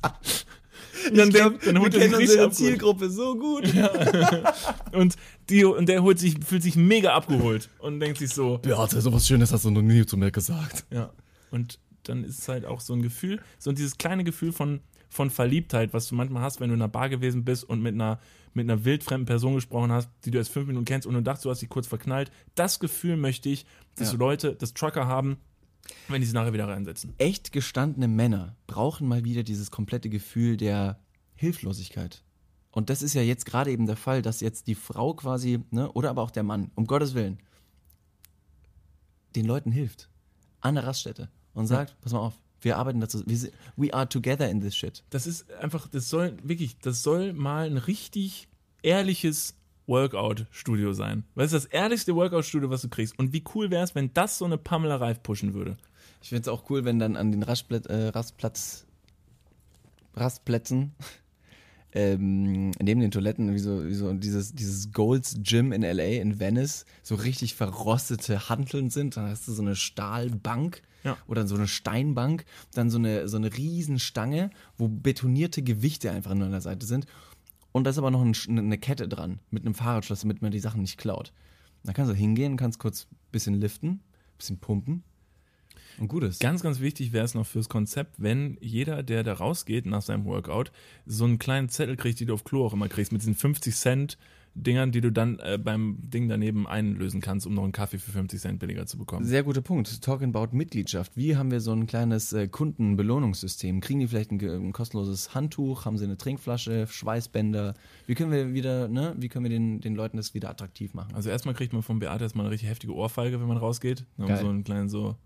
Und dann, denk, dann holt er sich richtig abgeholt. Zielgruppe so gut. Und, die, und der holt sich, fühlt sich mega abgeholt und denkt sich so, Beate, sowas Schönes hast du noch nie zu mir gesagt. ja. Und dann ist es halt auch so ein Gefühl, so dieses kleine Gefühl von, von Verliebtheit, was du manchmal hast, wenn du in einer Bar gewesen bist und mit einer, mit einer wildfremden Person gesprochen hast, die du erst fünf Minuten kennst und du dachtest, du hast dich kurz verknallt. Das Gefühl möchte ich, dass Ja. Leute, das Trucker haben, wenn die sich nachher wieder reinsetzen. Echt gestandene Männer brauchen mal wieder dieses komplette Gefühl der Hilflosigkeit. Und das ist ja jetzt gerade eben der Fall, dass jetzt die Frau quasi, ne, oder aber auch der Mann, um Gottes Willen, den Leuten hilft. An der Raststätte. Und sagt, pass mal auf, wir arbeiten dazu, wir, we are together in this shit. Das ist einfach, das soll wirklich, das soll mal ein richtig ehrliches Workout-Studio sein. Weil es ist das ehrlichste Workout-Studio, was du kriegst. Und wie cool wäre es, wenn das so eine Pamela Reif pushen würde. Ich finde es auch cool, wenn dann an den Rastplätz, äh, Rastplatz, Rastplätzen, ähm, neben den Toiletten, wie so, wie so dieses, dieses Golds Gym in LA, in Venice, so richtig verrostete Hanteln sind. Dann hast du so eine Stahlbank Ja. oder so eine Steinbank, dann so eine, so eine Riesenstange, wo betonierte Gewichte einfach nur an der Seite sind. Und da ist aber noch ein, Sch- eine Kette dran mit einem Fahrradschloss, damit man die Sachen nicht klaut. Da kannst du hingehen, kannst kurz ein bisschen liften, bisschen pumpen. Und gut ist. Ganz, ganz wichtig wäre es noch fürs Konzept, wenn jeder, der da rausgeht nach seinem Workout, so einen kleinen Zettel kriegt, die du auf Klo auch immer kriegst, mit diesen 50 Cent Dingern, die du dann äh, beim Ding daneben einlösen kannst, um noch einen Kaffee für 50 Cent billiger zu bekommen. Sehr guter Punkt. Talking about Mitgliedschaft. Wie haben wir so ein kleines äh, Kundenbelohnungssystem? Kriegen die vielleicht ein, ein kostenloses Handtuch? Haben sie eine Trinkflasche? Schweißbänder? Wie können wir wieder, ne? Wie können wir den, den Leuten das wieder attraktiv machen? Also erstmal kriegt man von Beate erstmal eine richtig heftige Ohrfeige, wenn man rausgeht. Dann Geil. so einen kleinen so,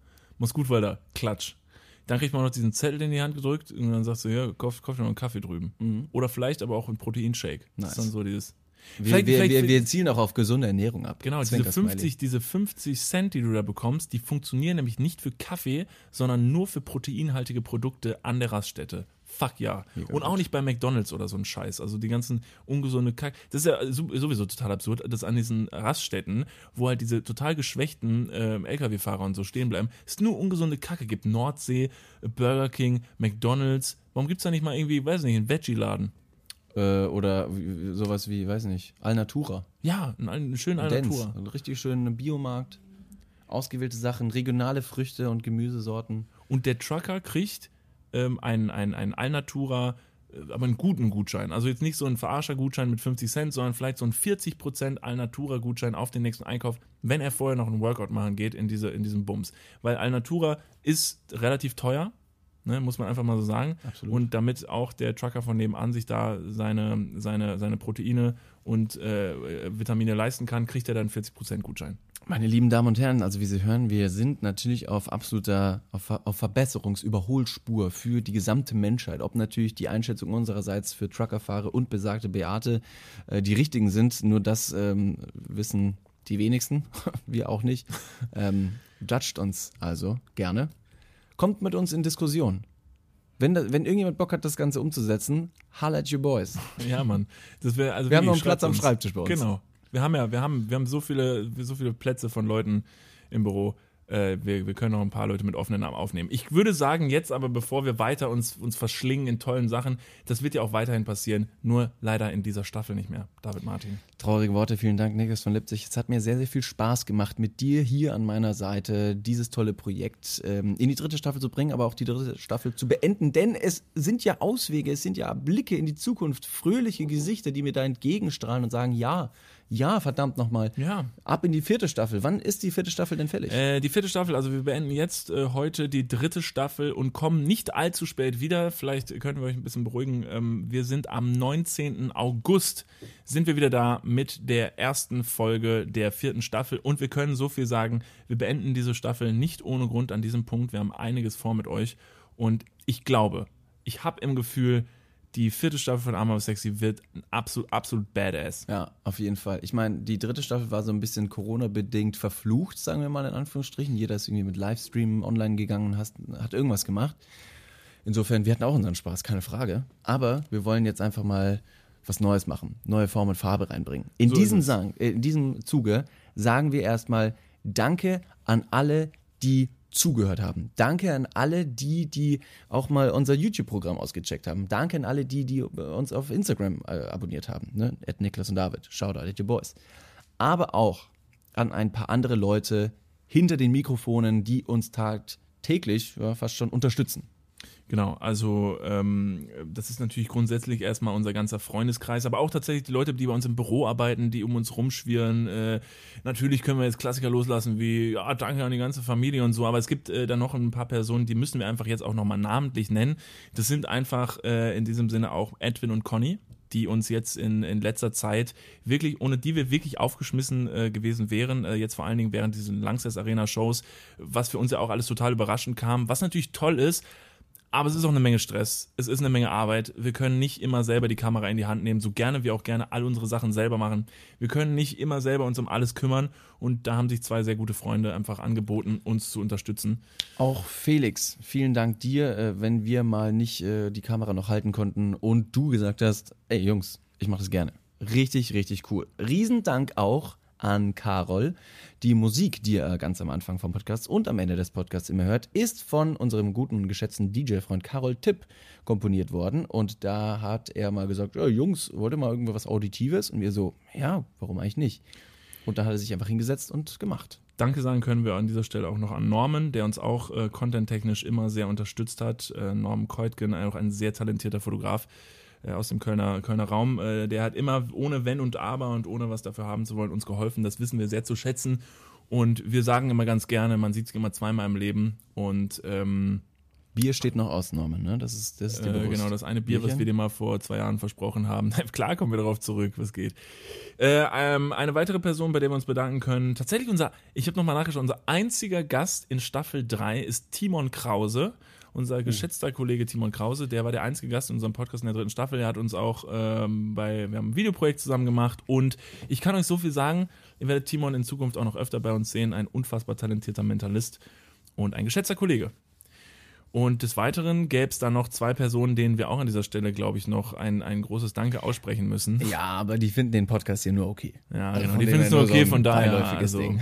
muss gut weiter, klatsch. Dann kriegt man noch diesen Zettel in die Hand gedrückt und dann sagst du, ja, kauf, kauf dir noch einen Kaffee drüben. Oder vielleicht aber auch einen Proteinshake. Das Nice. ist dann so dieses. Wir, Vielleicht- wir, vielleicht- wir, wir zielen auch auf gesunde Ernährung ab. Genau, diese Zwinker-Smiley. 50, diese 50 Cent, die du da bekommst, die funktionieren nämlich nicht für Kaffee, sondern nur für proteinhaltige Produkte an der Raststätte. Fuck ja. Mega Und auch nicht bei McDonalds oder so ein Scheiß. Also die ganzen ungesunde Kack. Das ist ja sowieso total absurd, dass an diesen Raststätten, wo halt diese total geschwächten äh, LKW-Fahrer und so stehen bleiben, es nur ungesunde Kacke gibt. Nordsee, Burger King, McDonalds. Warum gibt's da nicht mal irgendwie, weiß nicht, einen Veggie-Laden? Äh, oder sowas wie, weiß nicht, Alnatura. Ja, einen, einen schönen. Alnatura. Ein richtig schöner Biomarkt. Ausgewählte Sachen, regionale Früchte und Gemüsesorten. Und der Trucker kriegt ähm, ein, ein, ein Alnatura äh, aber einen guten Gutschein. Also jetzt nicht so ein Verarscher-Gutschein mit 50 Cent, sondern vielleicht so ein 40% Alnatura-Gutschein auf den nächsten Einkauf, wenn er vorher noch einen Workout machen geht in, diese, in diesem Bums. Weil Alnatura ist relativ teuer, ne, muss man einfach mal so sagen. Absolut. Und damit auch der Trucker von nebenan sich da seine, seine, seine Proteine und äh, Vitamine leisten kann, kriegt er dann 40% Gutschein. Meine lieben Damen und Herren, also wie Sie hören, wir sind natürlich auf absoluter, auf, auf Verbesserungsüberholspur für die gesamte Menschheit. Ob natürlich die Einschätzung unsererseits für Truckerfahrer und besagte Beate äh, die richtigen sind, nur das ähm, wissen die wenigsten, wir auch nicht. Ähm, judgt uns also gerne. Kommt mit uns in Diskussion. Wenn, da, wenn irgendjemand Bock hat, das Ganze umzusetzen, holla at your boys. Ja, Mann. Das wär, also Wir haben noch einen Platz schreibt am uns. Schreibtisch bei uns. Genau. Wir haben ja, wir haben, wir haben so viele, so viele Plätze von Leuten im Büro. Äh, wir, wir können noch ein paar Leute mit offenen Armen aufnehmen. Ich würde sagen, jetzt aber, bevor wir weiter uns, uns verschlingen in tollen Sachen, das wird ja auch weiterhin passieren, nur leider in dieser Staffel nicht mehr. David Martin. Traurige Worte, vielen Dank, Niklas von Lipzig. Es hat mir sehr, sehr viel Spaß gemacht, mit dir hier an meiner Seite dieses tolle Projekt ähm, in die dritte Staffel zu bringen, aber auch die dritte Staffel zu beenden. Denn es sind ja Auswege, es sind ja Blicke in die Zukunft, fröhliche Gesichter, die mir da entgegenstrahlen und sagen, ja, ja, verdammt nochmal. Ja. Ab in die vierte Staffel. Wann ist die vierte Staffel denn fällig? Äh, die vierte Staffel, also wir beenden jetzt äh, heute die dritte Staffel und kommen nicht allzu spät wieder. Vielleicht können wir euch ein bisschen beruhigen. Ähm, wir sind am 19. August sind wir wieder da mit der ersten Folge der vierten Staffel und wir können so viel sagen, wir beenden diese Staffel nicht ohne Grund an diesem Punkt. Wir haben einiges vor mit euch und ich glaube, ich habe im Gefühl, die vierte Staffel von Armor Sexy wird absolut, absolut badass. Ja, auf jeden Fall. Ich meine, die dritte Staffel war so ein bisschen Corona-bedingt verflucht, sagen wir mal in Anführungsstrichen. Jeder ist irgendwie mit Livestream online gegangen und hast, hat irgendwas gemacht. Insofern, wir hatten auch unseren Spaß, keine Frage. Aber wir wollen jetzt einfach mal was Neues machen, neue Form und Farbe reinbringen. In, So diesem. Sang, äh, in diesem Zuge sagen wir erstmal Danke an alle, die zugehört haben. Danke an alle, die, die auch mal unser YouTube-Programm ausgecheckt haben. Danke an alle, die, die uns auf Instagram äh, abonniert haben. Ne? At Niklas und David. Shoutout at your boys. Aber auch an ein paar andere Leute hinter den Mikrofonen, die uns tagtäglich ja, fast schon unterstützen. Genau, also ähm, das ist natürlich grundsätzlich erstmal unser ganzer Freundeskreis, aber auch tatsächlich die Leute, die bei uns im Büro arbeiten, die um uns rumschwirren. Äh, natürlich können wir jetzt Klassiker loslassen wie, ja, danke an die ganze Familie und so, aber es gibt äh, dann noch ein paar Personen, die müssen wir einfach jetzt auch nochmal namentlich nennen. Das sind einfach äh, in diesem Sinne auch Edwin und Conny die uns jetzt in, in letzter Zeit wirklich, ohne die wir wirklich aufgeschmissen äh, gewesen wären, äh, jetzt vor allen Dingen während diesen Langsess Arena Shows, was für uns ja auch alles total überraschend kam, was natürlich toll ist, aber es ist auch eine Menge Stress. Es ist eine Menge Arbeit. Wir können nicht immer selber die Kamera in die Hand nehmen, so gerne wir auch gerne all unsere Sachen selber machen. Wir können nicht immer selber uns um alles kümmern. Und da haben sich zwei sehr gute Freunde einfach angeboten, uns zu unterstützen. Auch Felix, vielen Dank dir, äh, wenn wir mal nicht äh, die Kamera noch halten konnten und du gesagt hast, ey Jungs, ich mache das gerne. Richtig, richtig cool. Riesendank auch an Carol. Die Musik, die ihr ganz am Anfang vom Podcast und am Ende des Podcasts immer hört, ist von unserem guten und geschätzten DJ-Freund Carol Tipp komponiert worden. Und da hat er mal gesagt, ja, Jungs, wollt ihr mal irgendwas Auditives? Und wir so, ja, warum eigentlich nicht? Und da hat er sich einfach hingesetzt und gemacht. Danke sagen können wir an dieser Stelle auch noch an Norman, der uns auch äh, content-technisch immer sehr unterstützt hat. Äh, Norman Keutgen, auch ein sehr talentierter Fotograf äh, aus dem Kölner, Kölner Raum. Äh, der hat immer ohne Wenn und Aber und ohne was dafür haben zu wollen uns geholfen. Das wissen wir sehr zu schätzen. Und wir sagen immer ganz gerne, man sieht sich immer zweimal im Leben. Und ähm, Bier steht noch aus, Norman, ne? Das ist, das ist äh, genau, das eine Bier, was Bierchen? wir dir mal vor zwei Jahren versprochen haben. Klar kommen wir darauf zurück, was geht. Äh, ähm, eine weitere Person, bei der wir uns bedanken können, tatsächlich unser, ich habe nochmal nachgeschaut, unser einziger Gast in Staffel 3 ist Timon Krause. Unser geschätzter Kollege Timon Krause, der war der einzige Gast in unserem Podcast in der dritten Staffel. Er hat uns auch ähm, bei, wir haben ein Videoprojekt zusammen gemacht und ich kann euch so viel sagen, ihr werdet Timon in Zukunft auch noch öfter bei uns sehen. Ein unfassbar talentierter Mentalist und ein geschätzter Kollege. Und des Weiteren gäbe es da noch zwei Personen, denen wir auch an dieser Stelle, glaube ich, noch ein, ein großes Danke aussprechen müssen. Ja, aber die finden den Podcast hier nur okay. Ja, Also genau. Die finden es nur okay, so ein von daher. beiläufiges Also, Ding.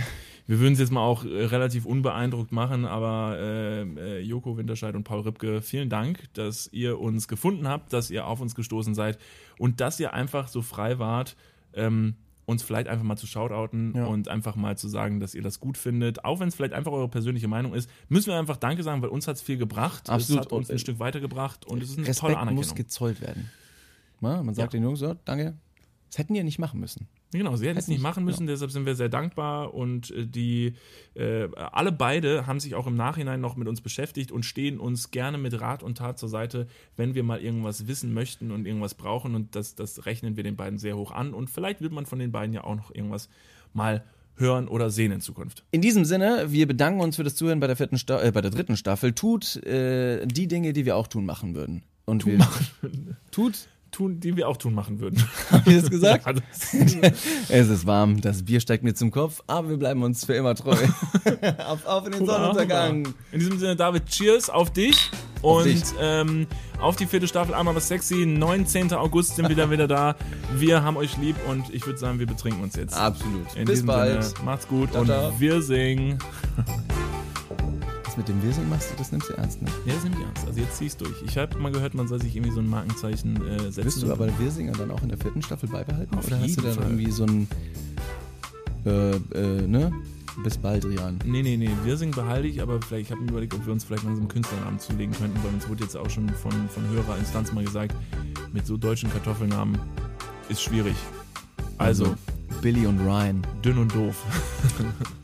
Wir würden es jetzt mal auch äh, relativ unbeeindruckt machen, aber äh, äh, Joko Winterscheid und Paul Ripke, vielen Dank, dass ihr uns gefunden habt, dass ihr auf uns gestoßen seid und dass ihr einfach so frei wart, ähm, uns vielleicht einfach mal zu shoutouten Ja. und einfach mal zu sagen, dass ihr das gut findet. Auch wenn es vielleicht einfach eure persönliche Meinung ist, müssen wir einfach Danke sagen, weil uns hat es viel gebracht. Absolut. Es hat uns ein äh, Stück weitergebracht und es ist eine tolle Respekt Anerkennung. muss gezollt werden. Man sagt Ja. den Jungs so, danke. Das hätten die ja nicht machen müssen. Genau, sie hätten es nicht machen müssen, deshalb sind wir sehr dankbar und äh, die äh, alle beide haben sich auch im Nachhinein noch mit uns beschäftigt und stehen uns gerne mit Rat und Tat zur Seite, wenn wir mal irgendwas wissen möchten und irgendwas brauchen und das, das rechnen wir den beiden sehr hoch an und vielleicht wird man von den beiden ja auch noch irgendwas mal hören oder sehen in Zukunft. In diesem Sinne, wir bedanken uns für das Zuhören bei der, vierten Sta äh, bei der dritten Staffel. Tut äh, die Dinge, die wir auch tun machen würden. Und wir, Tut, Tun, die wir auch tun machen würden. hab ich das gesagt? Ja, das- es ist warm, das Bier steigt mir zum Kopf, aber wir bleiben uns für immer treu. auf, auf in den Sonnenuntergang. In diesem Sinne, David, cheers auf dich. Und dich. Ähm, auf die vierte Staffel einmal was sexy. 19. August sind wir dann wieder da. Wir haben euch lieb und ich würde sagen, wir betrinken uns jetzt. Absolut. In Bis diesem bald. Sinne, macht's gut Ciao, und ciao. wir singen. Mit dem Wirsing machst du, das nimmst du ernst, ne? Ja, das nimmt ernst. Also jetzt zieh's durch. Ich habe mal gehört, man soll sich irgendwie so ein Markenzeichen äh, setzen. Wirst du aber Wirsinger dann auch in der vierten Staffel beibehalten? Auf Oder hast du dann Fall. irgendwie so ein, äh, äh, ne? Bis bald, Rian. Nee, nee, nee, Wirsing behalte ich, aber vielleicht, ich habe mir überlegt, ob wir uns vielleicht langsam einen Künstlernamen zulegen könnten, weil uns wurde jetzt auch schon von, von höherer Instanz mal gesagt, mit so deutschen Kartoffelnamen ist schwierig. Also, Billy und Ryan. dünn und doof.